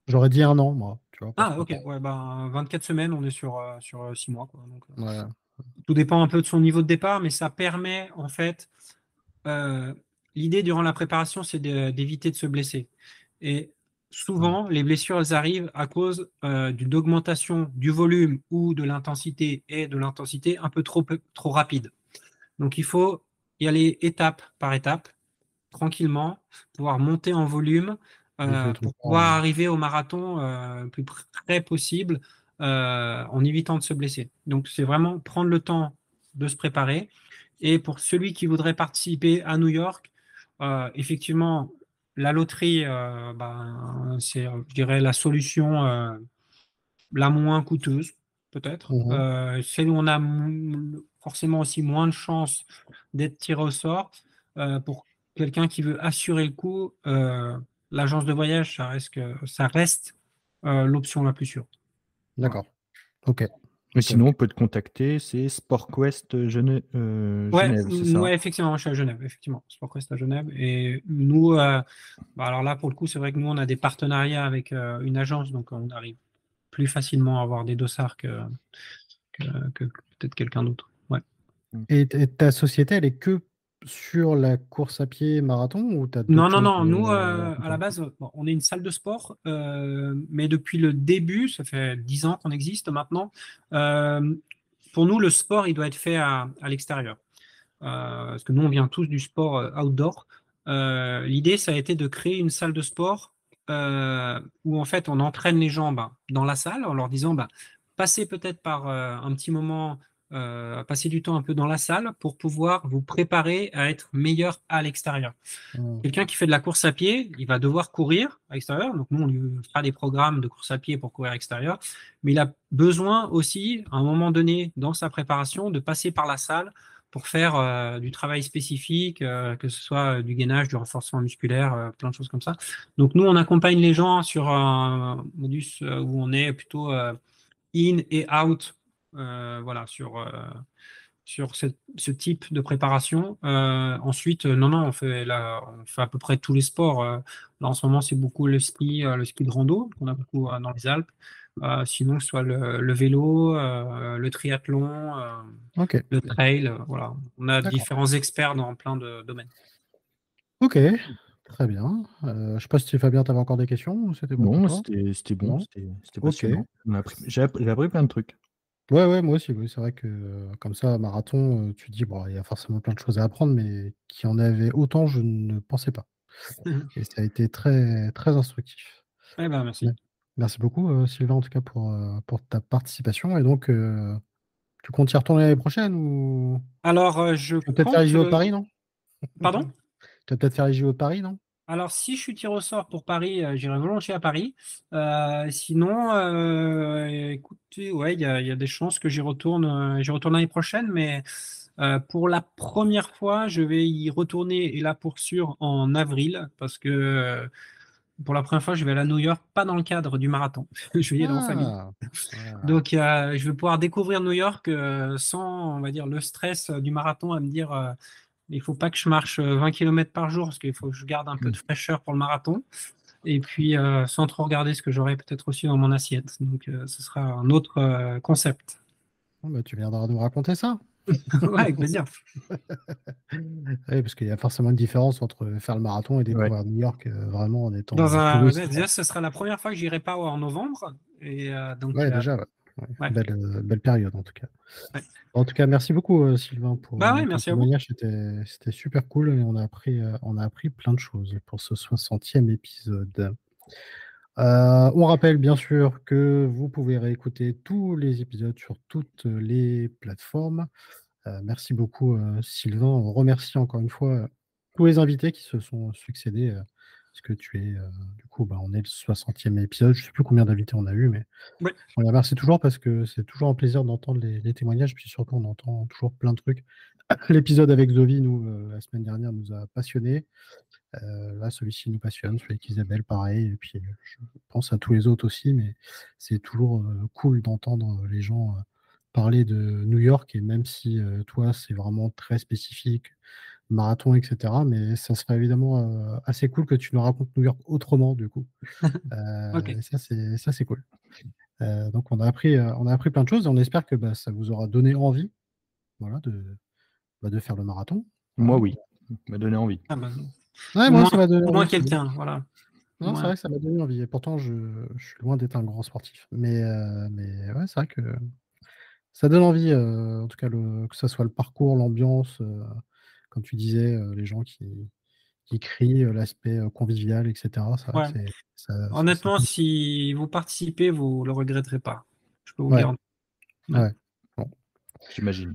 J'aurais dit un an, moi. Tu vois, ah, ok. Ouais, ben, 24 semaines, on est sur, euh, sur 6 mois. Quoi, Tout dépend un peu de son niveau de départ, mais ça permet, en fait, l'idée durant la préparation, c'est d'éviter de se blesser. Et souvent, les blessures, elles arrivent à cause euh, d'une augmentation du volume ou de l'intensité et de l'intensité un peu trop, trop rapide. Donc, il faut y aller étape par étape, tranquillement, pouvoir monter en volume euh, pour pouvoir arriver au marathon euh, le plus près possible en évitant de se blesser. Donc, c'est vraiment prendre le temps de se préparer. Et pour celui qui voudrait participer à New York, effectivement, la loterie, euh, ben, c'est, je dirais, la solution euh, la moins coûteuse, peut-être. Mmh euh, celle où on a forcément aussi moins de chances d'être tiré au sort. pour quelqu'un qui veut assurer le coup, l'agence de voyage, ça reste, ça reste l'option la plus sûre. D'accord. Ok. Mais sinon, on peut te contacter, c'est SportQuest euh, Genève, euh, ça? Ouais, effectivement, je suis à Genève, effectivement. SportQuest à Genève. Et nous, euh, bah, alors là, pour le coup, c'est vrai que nous, on a des partenariats avec une agence, donc on arrive plus facilement à avoir des dossards que, peut-être quelqu'un d'autre. Ouais. Et, ta société, elle est que sur la course à pied marathon ou Non, non, non. Nous, euh, à la base, on est une salle de sport, euh, mais depuis le début, ça fait dix ans qu'on existe maintenant. Euh, pour nous, le sport, il doit être fait à, l'extérieur. parce que nous, on vient tous du sport outdoor. L'idée, ça a été de créer une salle de sport où, en fait, on entraîne les gens bah, dans la salle en leur disant bah, passez peut-être par un petit moment euh, passer du temps un peu dans la salle pour pouvoir vous préparer à être meilleur à l'extérieur. Mmh. Quelqu'un qui fait de la course à pied, il va devoir courir à l'extérieur. Donc nous, on lui fera des programmes de course à pied pour courir à l'extérieur. Mais il a besoin aussi, à un moment donné, dans sa préparation, de passer par la salle pour faire euh, du travail spécifique, euh, que ce soit du gainage, du renforcement musculaire, plein de choses comme ça. Donc nous, on accompagne les gens sur un modus où on est plutôt in et out euh, voilà, sur, euh, sur ce type de préparation. Euh, ensuite, non, non, on fait, là, on fait à peu près tous les sports. là, en ce moment, c'est beaucoup le ski, le ski de rando, qu'on a beaucoup dans les Alpes. sinon, soit le, vélo, le triathlon, le trail. voilà. On a différents experts dans plein de domaines. Ok, très bien. je ne sais pas si Fabien, tu avais encore des questions C'était bon, c'était bon, c'était passionnant. J'ai appris, appris, plein de trucs. Ouais, ouais, moi aussi, oui, c'est vrai que, comme ça, marathon, tu dis: «Bon, il y a forcément plein de choses à apprendre», mais qu'il y en avait autant, je ne pensais pas et ça a été très, très instructif. Eh ben, merci. merci beaucoup, Sylvain, en tout cas, pour, pour ta participation et donc, tu comptes y retourner l'année prochaine ou Alors, je tu vas peut-être faire les JO de Paris, non? pardon? Tu vas peut-être faire les JO de Paris, non? Alors, si je suis tiré au sort pour Paris, euh, j'irai volontiers à Paris. Euh, sinon, euh, écoutez, ouais, il y a, des chances que j'y retourne, j'y retourne l'année prochaine, mais pour la première fois, je vais y retourner, et là pour sûr, en avril, parce que pour la première fois, je vais aller à New York, pas dans le cadre du marathon. je vais y aller en famille. Ah, Donc, je vais pouvoir découvrir New York sans, on va dire, le stress du marathon à me dire il ne faut pas que je marche 20 euh, km par jour parce qu'il faut que je garde un peu de mm. fraîcheur pour le marathon. Et puis, euh, sans trop regarder ce que j'aurai peut-être aussi dans mon assiette. Donc, euh, ce sera un autre concept. bah, tu viendras nous raconter ça. ouais, avec plaisir. oui, parce qu'il y a forcément une différence entre faire le marathon et découvrir New York vraiment en étant. Dans un... Déjà, ce sera la première fois que j'irai pas en novembre. Et, donc, ouais, déjà. Ouais. Belle, euh, belle période en tout cas. En tout cas, merci beaucoup euh, Sylvain pour Bah ton merci. C'était super cool et on a appris, euh, on a appris plein de choses pour ce 60e épisode. Euh, on rappelle bien sûr que vous pouvez réécouter tous les épisodes sur toutes les plateformes. Euh, merci beaucoup euh, Sylvain. On remercie encore une fois euh, tous les invités qui se sont succédés. Parce que tu es, euh, du coup, bah, on est le 60e épisode. Je ne sais plus combien d'invités on a eu, mais on les remercie toujours parce que c'est toujours un plaisir d'entendre les, les témoignages. Puis surtout, on entend toujours plein de trucs. L'épisode avec Zovi, nous, euh, la semaine dernière, nous a passionnés. Euh, là, celui-ci nous passionne, celui avec Isabelle, pareil. Et puis, je pense à tous les autres aussi, mais c'est toujours euh, cool d'entendre les gens parler de New York. Et même si toi, c'est vraiment très spécifique, marathon, etc., mais ça serait évidemment euh, assez cool que tu nous racontes New York autrement, du coup. Euh, Ok. et ça, c'est ça, c'est cool. Euh, donc, on a appris, euh, on a appris plein de choses et on espère que bah, ça vous aura donné envie, voilà, de, bah, de faire le marathon. Moi, Voilà. oui. Ça m'a donné envie. Ah bah, Ouais, moi, moins- ça m'a donné au moins envie. quelqu'un, voilà. Non, Ouais. c'est vrai que ça m'a donné envie. Et pourtant, je, je suis loin d'être un grand sportif. Mais, euh, mais ouais, c'est vrai que ça donne envie, euh, en tout cas, le, que ce soit le parcours, l'ambiance, euh, comme tu disais, euh, les gens qui, qui crient, euh, l'aspect euh, convivial, etc. Ouais. ça- ça- Honnêtement, ça- si vous participez, vous le regretterez pas. Je peux vous Ouais. garantir. J'imagine.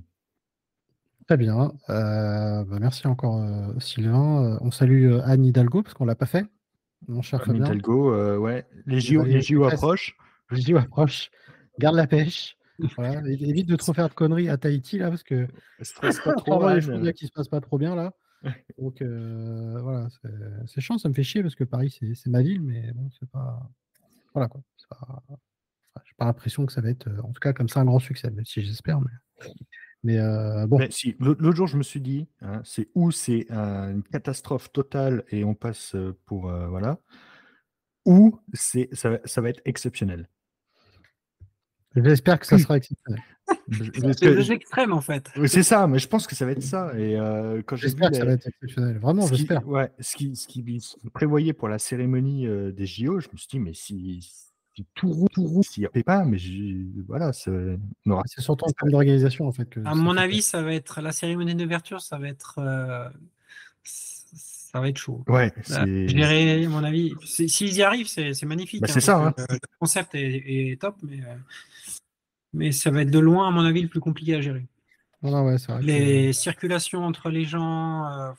Très bien. Euh, bah, merci encore, euh, Sylvain. Euh, on salue euh, Anne Hidalgo, parce qu'on ne l'a pas fait. Mon cher Fabien. Hidalgo, euh, ouais. Les JO, Valérie les JO approchent. Les JO approchent. Garde la pêche. Voilà. Évite de trop faire de conneries à Tahiti, là, parce que Stresse pas trop. les choses qui se passent pas trop bien, là. Donc, euh, voilà, c'est- chiant, ça me fait chier, parce que Paris, c'est ma ville, mais bon, c'est pas. Voilà, quoi. Pas- enfin, J'ai pas l'impression que ça va être, euh, en tout cas, comme ça, un grand succès, même si j'espère. Mais, mais euh, bon. Mais si, l'autre jour, je me suis dit, hein, c'est où c'est euh, une catastrophe totale et on passe pour. voilà. Ou c'est, ça, ça va être exceptionnel. J'espère que ça sera exceptionnel. C'est deux extrêmes, en fait. Oui, c'est ça, mais je pense que ça va être ça. Et euh, quand J'espère que ça va être exceptionnel. Vraiment, ce qui, j'espère. ouais, ce qui, ce qui prévoyait pour la cérémonie euh, des JO, je me suis dit, mais si, si tout roule, tout roule, s'il n'y a pas, mais voilà, c'est- surtout en termes d'organisation, en fait. Que À mon avis, ça va être la cérémonie d'ouverture, ça va être, euh, ça va être chaud. Ouais, à mon avis, c'est- s'ils y arrivent, c'est magnifique. Bah, hein, c'est ça, que, euh, Le concept est, est top, mais, euh, mais ça va être de loin, à mon avis, le plus compliqué à gérer. pas- Non, non, ouais, que- Les circulations entre les gens, euh,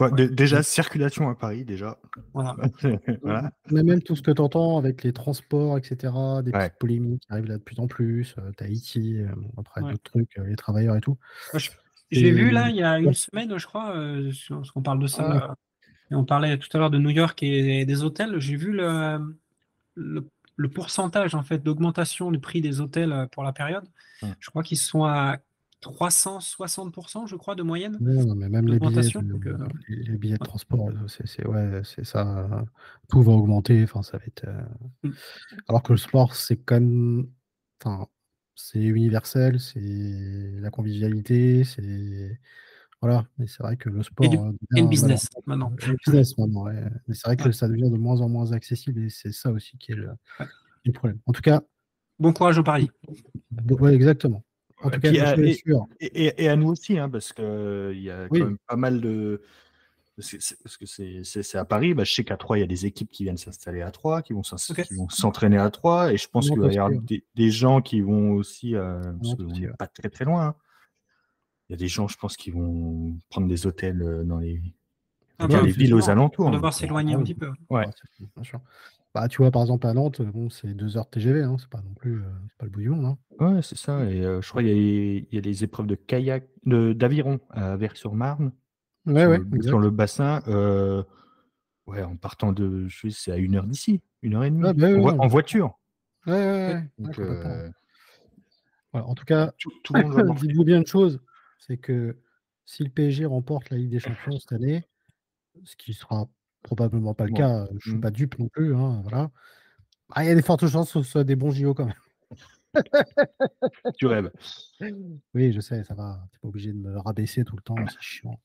ouais. déjà, circulation à Paris, déjà. voilà. voilà. Mais même tout ce que tu entends avec les transports, etc., des Ouais. petites polémiques qui arrivent là de plus en plus, euh, Tahiti, euh, après Ouais. d'autres trucs, euh, les travailleurs et tout. J'ai Et- vu là, il y a une semaine, je crois, euh, parce qu'on parle de ça, et on parlait tout à l'heure de New York et des hôtels. J'ai vu le, le, le pourcentage en fait d'augmentation du prix des hôtels euh, pour la période. Je crois qu'ils sont à 360%, je crois, de moyenne. Non, mais même les billets, donc, euh, les, les billets de transport, c'est ouais, ça. tout va augmenter. Enfin, ça va être. euh, Mm. Alors que le sport, c'est quand même. Enfin, c'est universel, c'est la convivialité, c'est. Voilà. Mais c'est vrai que le sport. du- euh, Et le devient business maintenant. Et le business maintenant, ouais. Mais c'est vrai que Ouais. ça devient de moins en moins accessible et c'est ça aussi qui est le, Ouais. problème. En tout cas, Bon courage au Paris. ouais, exactement. En tout cas, euh, chose est et- sûre. Et, et- et à nous aussi, hein, parce qu'il y a Oui. quand même pas mal de. Parce que c'est- à Paris, bah, je sais qu'à Troyes, il y a des équipes qui viennent s'installer à Troyes, qui vont s'entraîner à Troyes, et je pense qu'il va y avoir que- des, des gens qui vont aussi, euh, parce qu'on n'est pas très très loin. hein. Il y a des gens, je pense, qui vont prendre des hôtels euh, dans les, Ah dans bah, les villes aux alentours. On va devoir s'éloigner un petit peu. Ouais. Bien sûr. Bah, tu vois, par exemple, à Nantes, bon, c'est deux heures de TGV, hein, c'est pas non plus euh, c'est pas le bout du monde. Hein. Ouais, c'est ça. Et euh, je crois qu'il y, a- il y a les épreuves de kayak, de- d'aviron à Vers-sur-Marne. Ouais, sur, ouais, le, exact. sur le bassin. euh, ouais, en partant de. Je sais, c'est à une heure d'ici, une heure et demie. Ah, bah, en, ouais, voi- ouais. en voiture. Ouais, ouais, ouais, Donc, euh, Voilà, en tout cas, tout, tout le monde va bien une chose, c'est que si le PSG remporte la Ligue des Champions cette année, ce qui sera probablement pas le Ouais. cas, je suis Mm. pas dupe non plus, hein, voilà. Ah, il y a des fortes chances que ce soit des bons JO quand même. Tu rêves. Oui, je sais, ça va. Tu pas obligé de me rabaisser tout le temps, c'est chiant.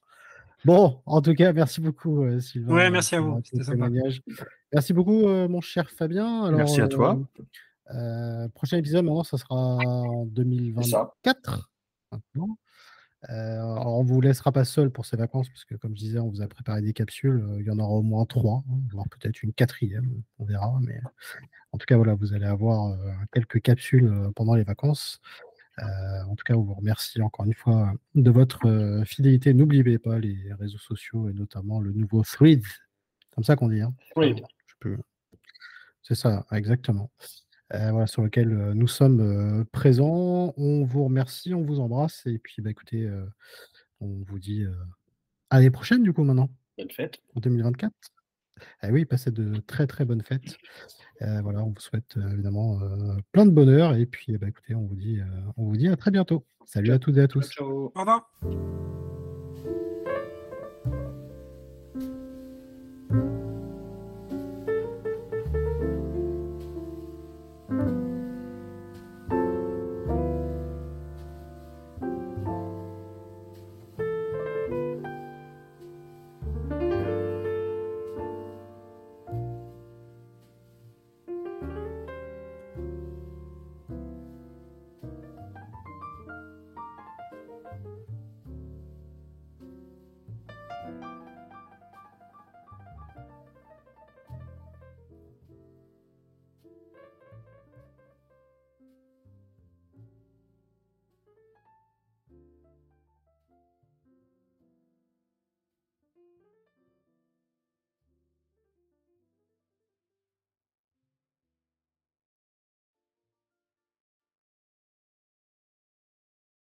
Bon, en tout cas, merci beaucoup, euh, Sylvain. Ouais, euh, merci à vous, euh, c'était sympa. témoignage. Merci beaucoup, euh, mon cher Fabien. Alors, Merci à toi. euh, prochain épisode, maintenant, ça sera en 2024. Maintenant. On vous laissera pas seul pour ces vacances, parce que comme je disais, on vous a préparé des capsules. il y en aura au moins trois, hein, voire peut-être une quatrième, on verra. Mais en tout cas, voilà, vous allez avoir quelques capsules pendant les vacances. en tout cas, on vous remercie encore une fois de votre fidélité. N'oubliez pas les réseaux sociaux et notamment le nouveau Thread, comme ça qu'on dit. Hein? Peux... C'est ça, exactement. Voilà, sur lequel nous sommes présents. On vous remercie, on vous embrasse et puis bah, écoutez, on vous dit à l'année prochaine du coup maintenant. Bonne fête. En 2024. Eh oui, passez de très très bonnes fêtes. voilà, on vous souhaite évidemment plein de bonheur et puis bah, écoutez, on vous dit, on vous dit à très bientôt. Salut à toutes et à tous. Ciao. Au revoir.